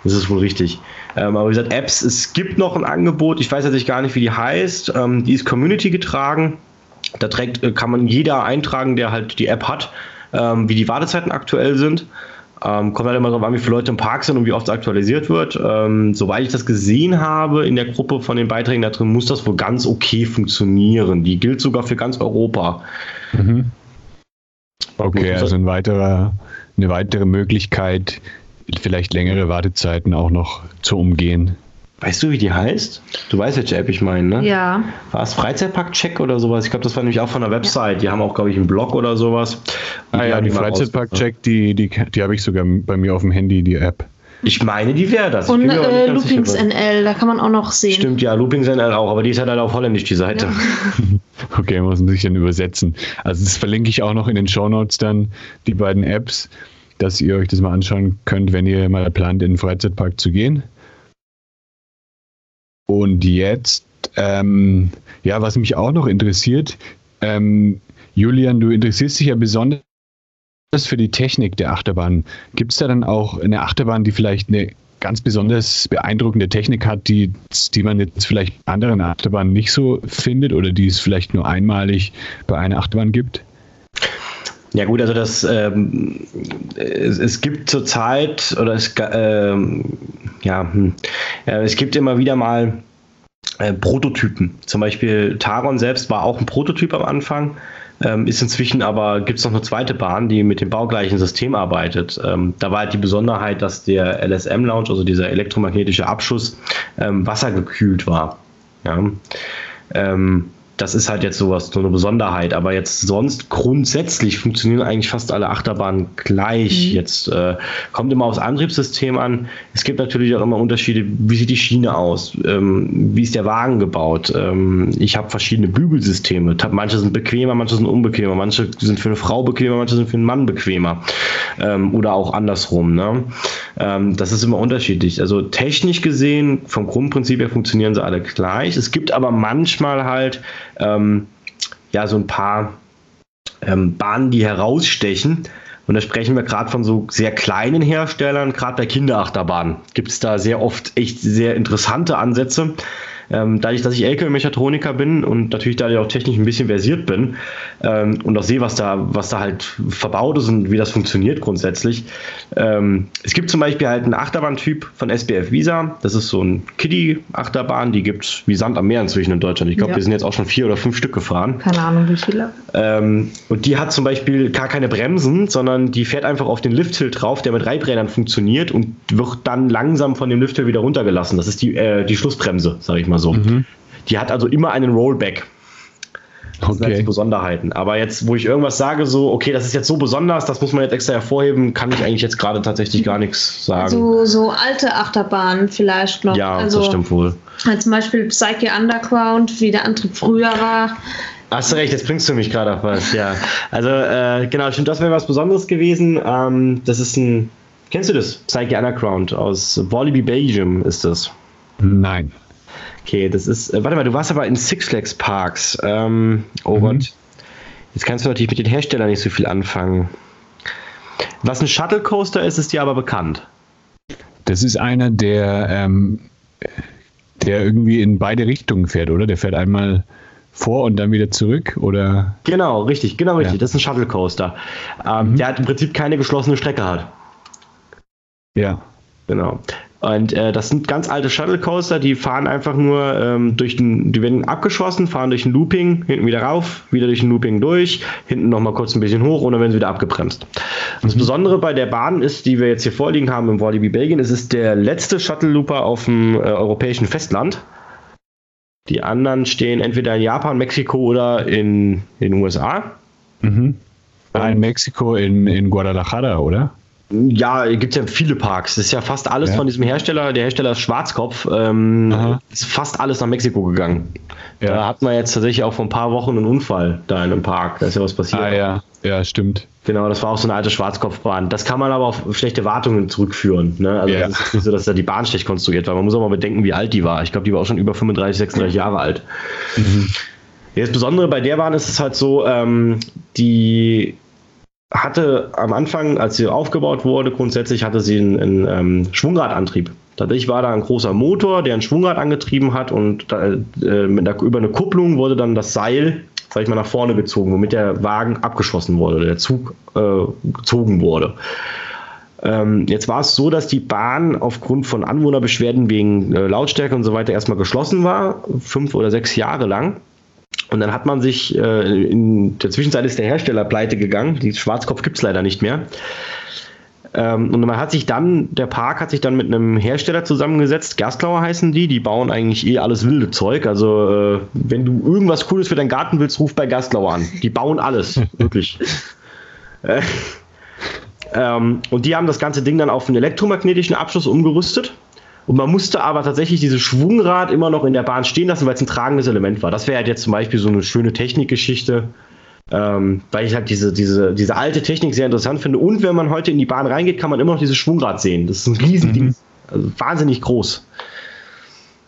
Das ist wohl richtig. Ähm, aber wie gesagt, Apps, es gibt noch ein Angebot, ich weiß jetzt gar nicht, wie die heißt. Ähm, die ist Community getragen. Da trägt, äh, kann man jeder eintragen, der halt die App hat, ähm, wie die Wartezeiten aktuell sind. Ähm, kommt halt immer darauf an, wie viele Leute im Park sind und wie oft es aktualisiert wird. Ähm, soweit ich das gesehen habe in der Gruppe von den Beiträgen da drin, muss das wohl ganz okay funktionieren. Die gilt sogar für ganz Europa. Mhm. Okay, also ein weiterer, eine weitere Möglichkeit, vielleicht längere Wartezeiten auch noch zu umgehen. Weißt du, wie die heißt? Du weißt, welche App ich meine, ne? Ja. War es Freizeitpark-Check oder sowas? Ich glaube, das war nämlich auch von der Website. Ja. Die haben auch, glaube ich, einen Blog oder sowas. ah ja, die, die Freizeitpark-Check, die, die, die habe ich sogar bei mir auf dem Handy, die App. Ich meine, die wäre das. Und äh, Loopings NL, da kann man auch noch sehen. Stimmt, ja, Loopings NL auch, aber die ist halt leider auf Holländisch, die Seite. Ja. okay, muss man sich dann übersetzen. Also das verlinke ich auch noch in den Show Notes dann, die beiden Apps, dass ihr euch das mal anschauen könnt, wenn ihr mal plant, in den Freizeitpark zu gehen. Und jetzt, ähm, ja, was mich auch noch interessiert, ähm, Julian, du interessierst dich ja besonders für die Technik der Achterbahn. Gibt es da dann auch eine Achterbahn, die vielleicht eine ganz besonders beeindruckende Technik hat, die, die man jetzt vielleicht anderen Achterbahnen nicht so findet oder die es vielleicht nur einmalig bei einer Achterbahn gibt? Ja gut, also das ähm, es, es, gibt zurzeit oder es ähm, ja hm, äh, es gibt immer wieder mal äh, Prototypen. Zum Beispiel Taron selbst war auch ein Prototyp am Anfang. Ähm, ist inzwischen aber, gibt es noch eine zweite Bahn, die mit dem baugleichen System arbeitet. Ähm, da war halt die Besonderheit, dass der LSM-Lounge, also dieser elektromagnetische Abschuss, ähm, wassergekühlt war. Ja. Ähm, das ist halt jetzt sowas, so eine Besonderheit. Aber jetzt sonst grundsätzlich funktionieren eigentlich fast alle Achterbahnen gleich. Mhm. Jetzt äh, kommt immer aufs Antriebssystem an. Es gibt natürlich auch immer Unterschiede. Wie sieht die Schiene aus? Ähm, wie ist der Wagen gebaut? Ähm, ich habe verschiedene Bügelsysteme. Manche sind bequemer, manche sind unbequemer. Manche sind für eine Frau bequemer, manche sind für einen Mann bequemer. Ähm, oder auch andersrum. Ne? Ähm, das ist immer unterschiedlich. Also technisch gesehen, vom Grundprinzip her funktionieren sie alle gleich. Es gibt aber manchmal halt ähm, ja, so ein paar ähm, Bahnen, die herausstechen. Und da sprechen wir gerade von so sehr kleinen Herstellern, gerade bei Kinderachterbahnen gibt es da sehr oft echt sehr interessante Ansätze. Ähm, dadurch, dass ich LKW-Mechatroniker bin und natürlich dadurch auch technisch ein bisschen versiert bin ähm, und auch sehe, was da, was da halt verbaut ist und wie das funktioniert grundsätzlich. Ähm, es gibt zum Beispiel halt einen Achterbahntyp von SBF Visa. Das ist so ein Kiddie-Achterbahn, die gibt es wie Sand am Meer inzwischen in Deutschland. Ich glaube, ja. wir sind jetzt auch schon vier oder fünf Stück gefahren. Keine Ahnung, wie viele. Ähm, und die hat zum Beispiel gar keine Bremsen, sondern die fährt einfach auf den Lifthill drauf, der mit Reibrädern funktioniert und wird dann langsam von dem Lifthill wieder runtergelassen. Das ist die, äh, die Schlussbremse, sage ich mal so. Mhm. Die hat also immer einen Rollback. Das okay. sind halt Besonderheiten. Aber jetzt, wo ich irgendwas sage, so, okay, das ist jetzt so besonders, das muss man jetzt extra hervorheben, kann ich eigentlich jetzt gerade tatsächlich gar nichts sagen. So, so alte Achterbahnen vielleicht noch. Ja, also, das stimmt wohl. Zum Beispiel Psyche Underground, wie der Antrieb früher war. Hast du recht, jetzt bringst du mich gerade auf was, ja. Also, äh, genau, stimmt, das wäre was Besonderes gewesen. Ähm, das ist ein, kennst du das? Psyche Underground aus Wallaby, Belgium ist das. Nein. Okay, das ist, äh, warte mal, du warst aber in Six Flags Parks. Ähm, oh mhm. Gott. Jetzt kannst du natürlich mit den Herstellern nicht so viel anfangen. Was ein Shuttle Coaster ist, ist dir aber bekannt. Das ist einer, der, ähm, der irgendwie in beide Richtungen fährt, oder? Der fährt einmal vor und dann wieder zurück, oder? Genau, richtig, genau richtig. Ja. Das ist ein Shuttle Coaster. Ähm, mhm. Der hat im Prinzip keine geschlossene Strecke hat. Ja. Genau. Und äh, das sind ganz alte Shuttle Coaster, die fahren einfach nur ähm, durch den, die werden abgeschossen, fahren durch ein Looping, hinten wieder rauf, wieder durch ein Looping durch, hinten nochmal kurz ein bisschen hoch und dann werden sie wieder abgebremst. Mhm. Das Besondere bei der Bahn ist, die wir jetzt hier vorliegen haben im Walibi Belgien, es ist der letzte Shuttle Looper auf dem äh, europäischen Festland. Die anderen stehen entweder in Japan, Mexiko oder in, in den USA. Mhm. In Mexiko, in, in Guadalajara, oder? Ja, gibt es ja viele Parks. Das ist ja fast alles ja. von diesem Hersteller. Der Hersteller ist Schwarzkopf. Ähm, ist fast alles nach Mexiko gegangen. Ja. Da hat man jetzt tatsächlich auch vor ein paar Wochen einen Unfall da in einem Park. Da ist ja was passiert. Ah, ja, ja, stimmt. Genau, das war auch so eine alte Schwarzkopfbahn. Das kann man aber auf schlechte Wartungen zurückführen. Ne? Also ja. das ist nicht so, dass da die Bahn schlecht konstruiert war. Man muss auch mal bedenken, wie alt die war. Ich glaube, die war auch schon über 35, 36 Jahre alt. Mhm. Ja, das Besondere bei der Bahn ist es halt so, ähm, die hatte am Anfang, als sie aufgebaut wurde, grundsätzlich hatte sie einen, einen ähm, Schwungradantrieb. Dadurch war da ein großer Motor, der ein Schwungrad angetrieben hat und da, äh, der, über eine Kupplung wurde dann das Seil, sag ich mal, nach vorne gezogen, womit der Wagen abgeschossen wurde, der Zug äh, gezogen wurde. Ähm, jetzt war es so, dass die Bahn aufgrund von Anwohnerbeschwerden wegen äh, Lautstärke und so weiter erstmal geschlossen war, fünf oder sechs Jahre lang. Und dann hat man sich, äh, in der Zwischenzeit ist der Hersteller pleite gegangen. Die Schwarzkopf gibt es leider nicht mehr. Ähm, und man hat sich dann, der Park hat sich dann mit einem Hersteller zusammengesetzt, Gerstlauer heißen die, die bauen eigentlich eh alles wilde Zeug. Also, äh, wenn du irgendwas Cooles für deinen Garten willst, ruf bei Gerstlauer an. Die bauen alles, wirklich. Äh, ähm, und die haben das ganze Ding dann auf einen elektromagnetischen Abschluss umgerüstet. Und man musste aber tatsächlich dieses Schwungrad immer noch in der Bahn stehen lassen, weil es ein tragendes Element war. Das wäre halt jetzt zum Beispiel so eine schöne Technikgeschichte, ähm, weil ich halt diese, diese, diese alte Technik sehr interessant finde. Und wenn man heute in die Bahn reingeht, kann man immer noch dieses Schwungrad sehen. Das ist ein Riesending. Mhm. Also wahnsinnig groß.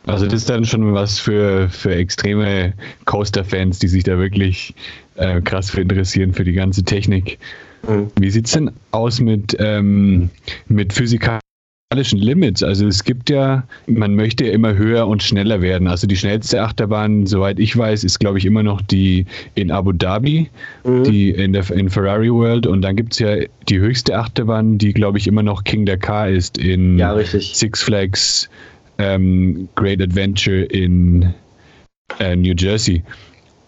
Also das ist dann schon was für, für extreme Coaster-Fans, die sich da wirklich äh, krass für interessieren, für die ganze Technik. Mhm. Wie sieht es denn aus mit, ähm, mit Physikal physikalischen Limits. Also es gibt ja, man möchte ja immer höher und schneller werden. Also die schnellste Achterbahn, soweit ich weiß, ist glaube ich immer noch die in Abu Dhabi, mhm. die in der in Ferrari World. Und dann gibt es ja die höchste Achterbahn, die glaube ich immer noch King Dakar ist in ja, Six Flags ähm, Great Adventure in äh, New Jersey.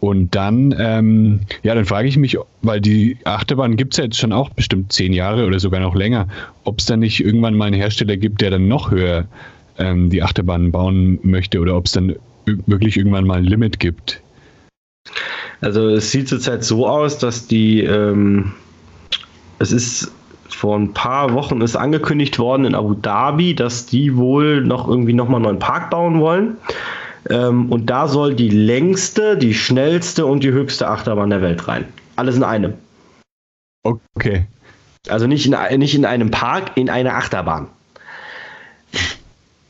Und dann, ähm, ja, dann frage ich mich, weil die Achterbahn gibt es ja jetzt schon auch bestimmt zehn Jahre oder sogar noch länger, ob es dann nicht irgendwann mal einen Hersteller gibt, der dann noch höher ähm, die Achterbahn bauen möchte oder ob es dann wirklich irgendwann mal ein Limit gibt. Also es sieht zurzeit so aus, dass die, ähm, es ist vor ein paar Wochen ist angekündigt worden in Abu Dhabi, dass die wohl noch irgendwie nochmal einen neuen Park bauen wollen. Ähm, und da soll die längste, die schnellste und die höchste Achterbahn der Welt rein. Alles in einem. Okay. Also nicht in, nicht in einem Park, in einer Achterbahn.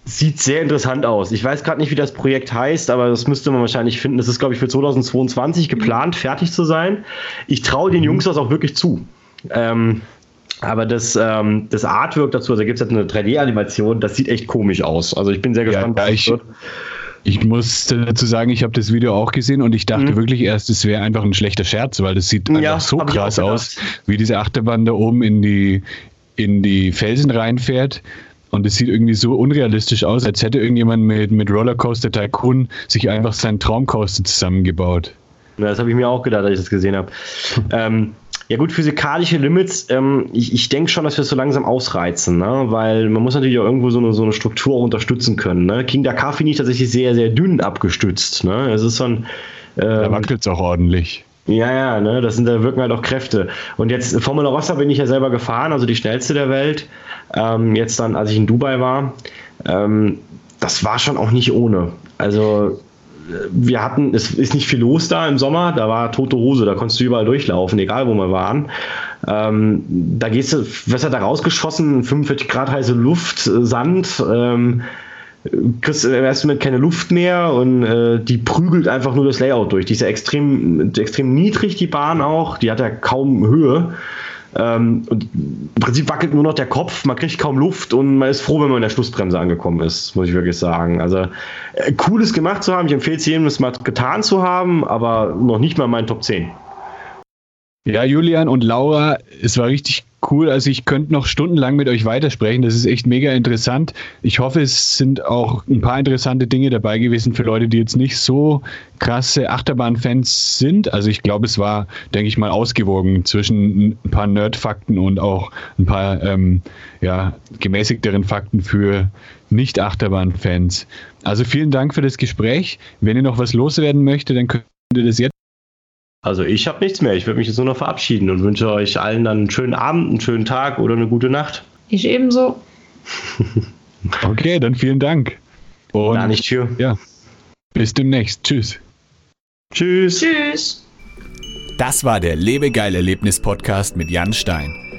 Sieht sehr interessant aus. Ich weiß gerade nicht, wie das Projekt heißt, aber das müsste man wahrscheinlich finden. Das ist, glaube ich, für 2022 geplant, fertig zu sein. Ich traue den mhm. Jungs das auch wirklich zu. Ähm, aber das, ähm, das Artwork dazu, also da gibt es jetzt eine 3D-Animation, das sieht echt komisch aus. Also ich bin sehr gespannt, ja, ja, ich, Ich muss dazu sagen, ich habe das Video auch gesehen und ich dachte mhm. wirklich erst, es wäre einfach ein schlechter Scherz, weil das sieht ja, einfach so krass aus, wie diese Achterbahn da oben in die, in die Felsen reinfährt. Und es sieht irgendwie so unrealistisch aus, als hätte irgendjemand mit, mit Rollercoaster Tycoon sich einfach seinen Traumcoaster zusammengebaut. Ja, das habe ich mir auch gedacht, als ich das gesehen habe. ähm, ja gut, physikalische Limits, ähm, ich, ich denke schon, dass wir es so langsam ausreizen, ne? weil man muss natürlich auch irgendwo so eine, so eine Struktur auch unterstützen können. Ne? King Dakar finde ich tatsächlich sehr, sehr dünn abgestützt. Ne? Es ist so ein... Ähm, da wackelt es auch ordentlich. Ja, ja, ne, das sind, da wirken halt auch Kräfte. Und jetzt, Formula Rossa bin ich ja selber gefahren, also die schnellste der Welt. Ähm, jetzt dann, als ich in Dubai war, ähm, das war schon auch nicht ohne. Also wir hatten, es ist nicht viel los da im Sommer, da war tote Hose, da konntest du überall durchlaufen, egal wo wir waren. Ähm, da gehst du, wirst du da rausgeschossen, 45 Grad heiße Luft, Sand, ähm, kriegst im ersten Moment keine Luft mehr und äh, die prügelt einfach nur das Layout durch. Die ist ja extrem, extrem niedrig, die Bahn auch, die hat ja kaum Höhe. Ähm, und im Prinzip wackelt nur noch der Kopf, man kriegt kaum Luft und man ist froh, wenn man in der Schlussbremse angekommen ist, muss ich wirklich sagen. Also äh, cooles gemacht zu haben, ich empfehle es jedem, es mal getan zu haben, aber noch nicht mal mein Top 10. Ja, Julian und Laura, es war richtig cool. Also ich könnte noch stundenlang mit euch weitersprechen. Das ist echt mega interessant. Ich hoffe, es sind auch ein paar interessante Dinge dabei gewesen für Leute, die jetzt nicht so krasse Achterbahn-Fans sind. Also ich glaube, es war, denke ich mal, ausgewogen zwischen ein paar Nerd-Fakten und auch ein paar ähm, ja, gemäßigteren Fakten für Nicht-Achterbahn-Fans. Also vielen Dank für das Gespräch. Wenn ihr noch was loswerden möchtet, dann könnt ihr das jetzt also ich habe nichts mehr. Ich würde mich jetzt nur noch verabschieden und wünsche euch allen dann einen schönen Abend, einen schönen Tag oder eine gute Nacht. Ich ebenso. okay, dann vielen Dank. Und Gar nicht für. Ja. Bis demnächst. Tschüss. Tschüss. Tschüss. Das war der Lebegeil-Erlebnis-Podcast mit Jan Stein.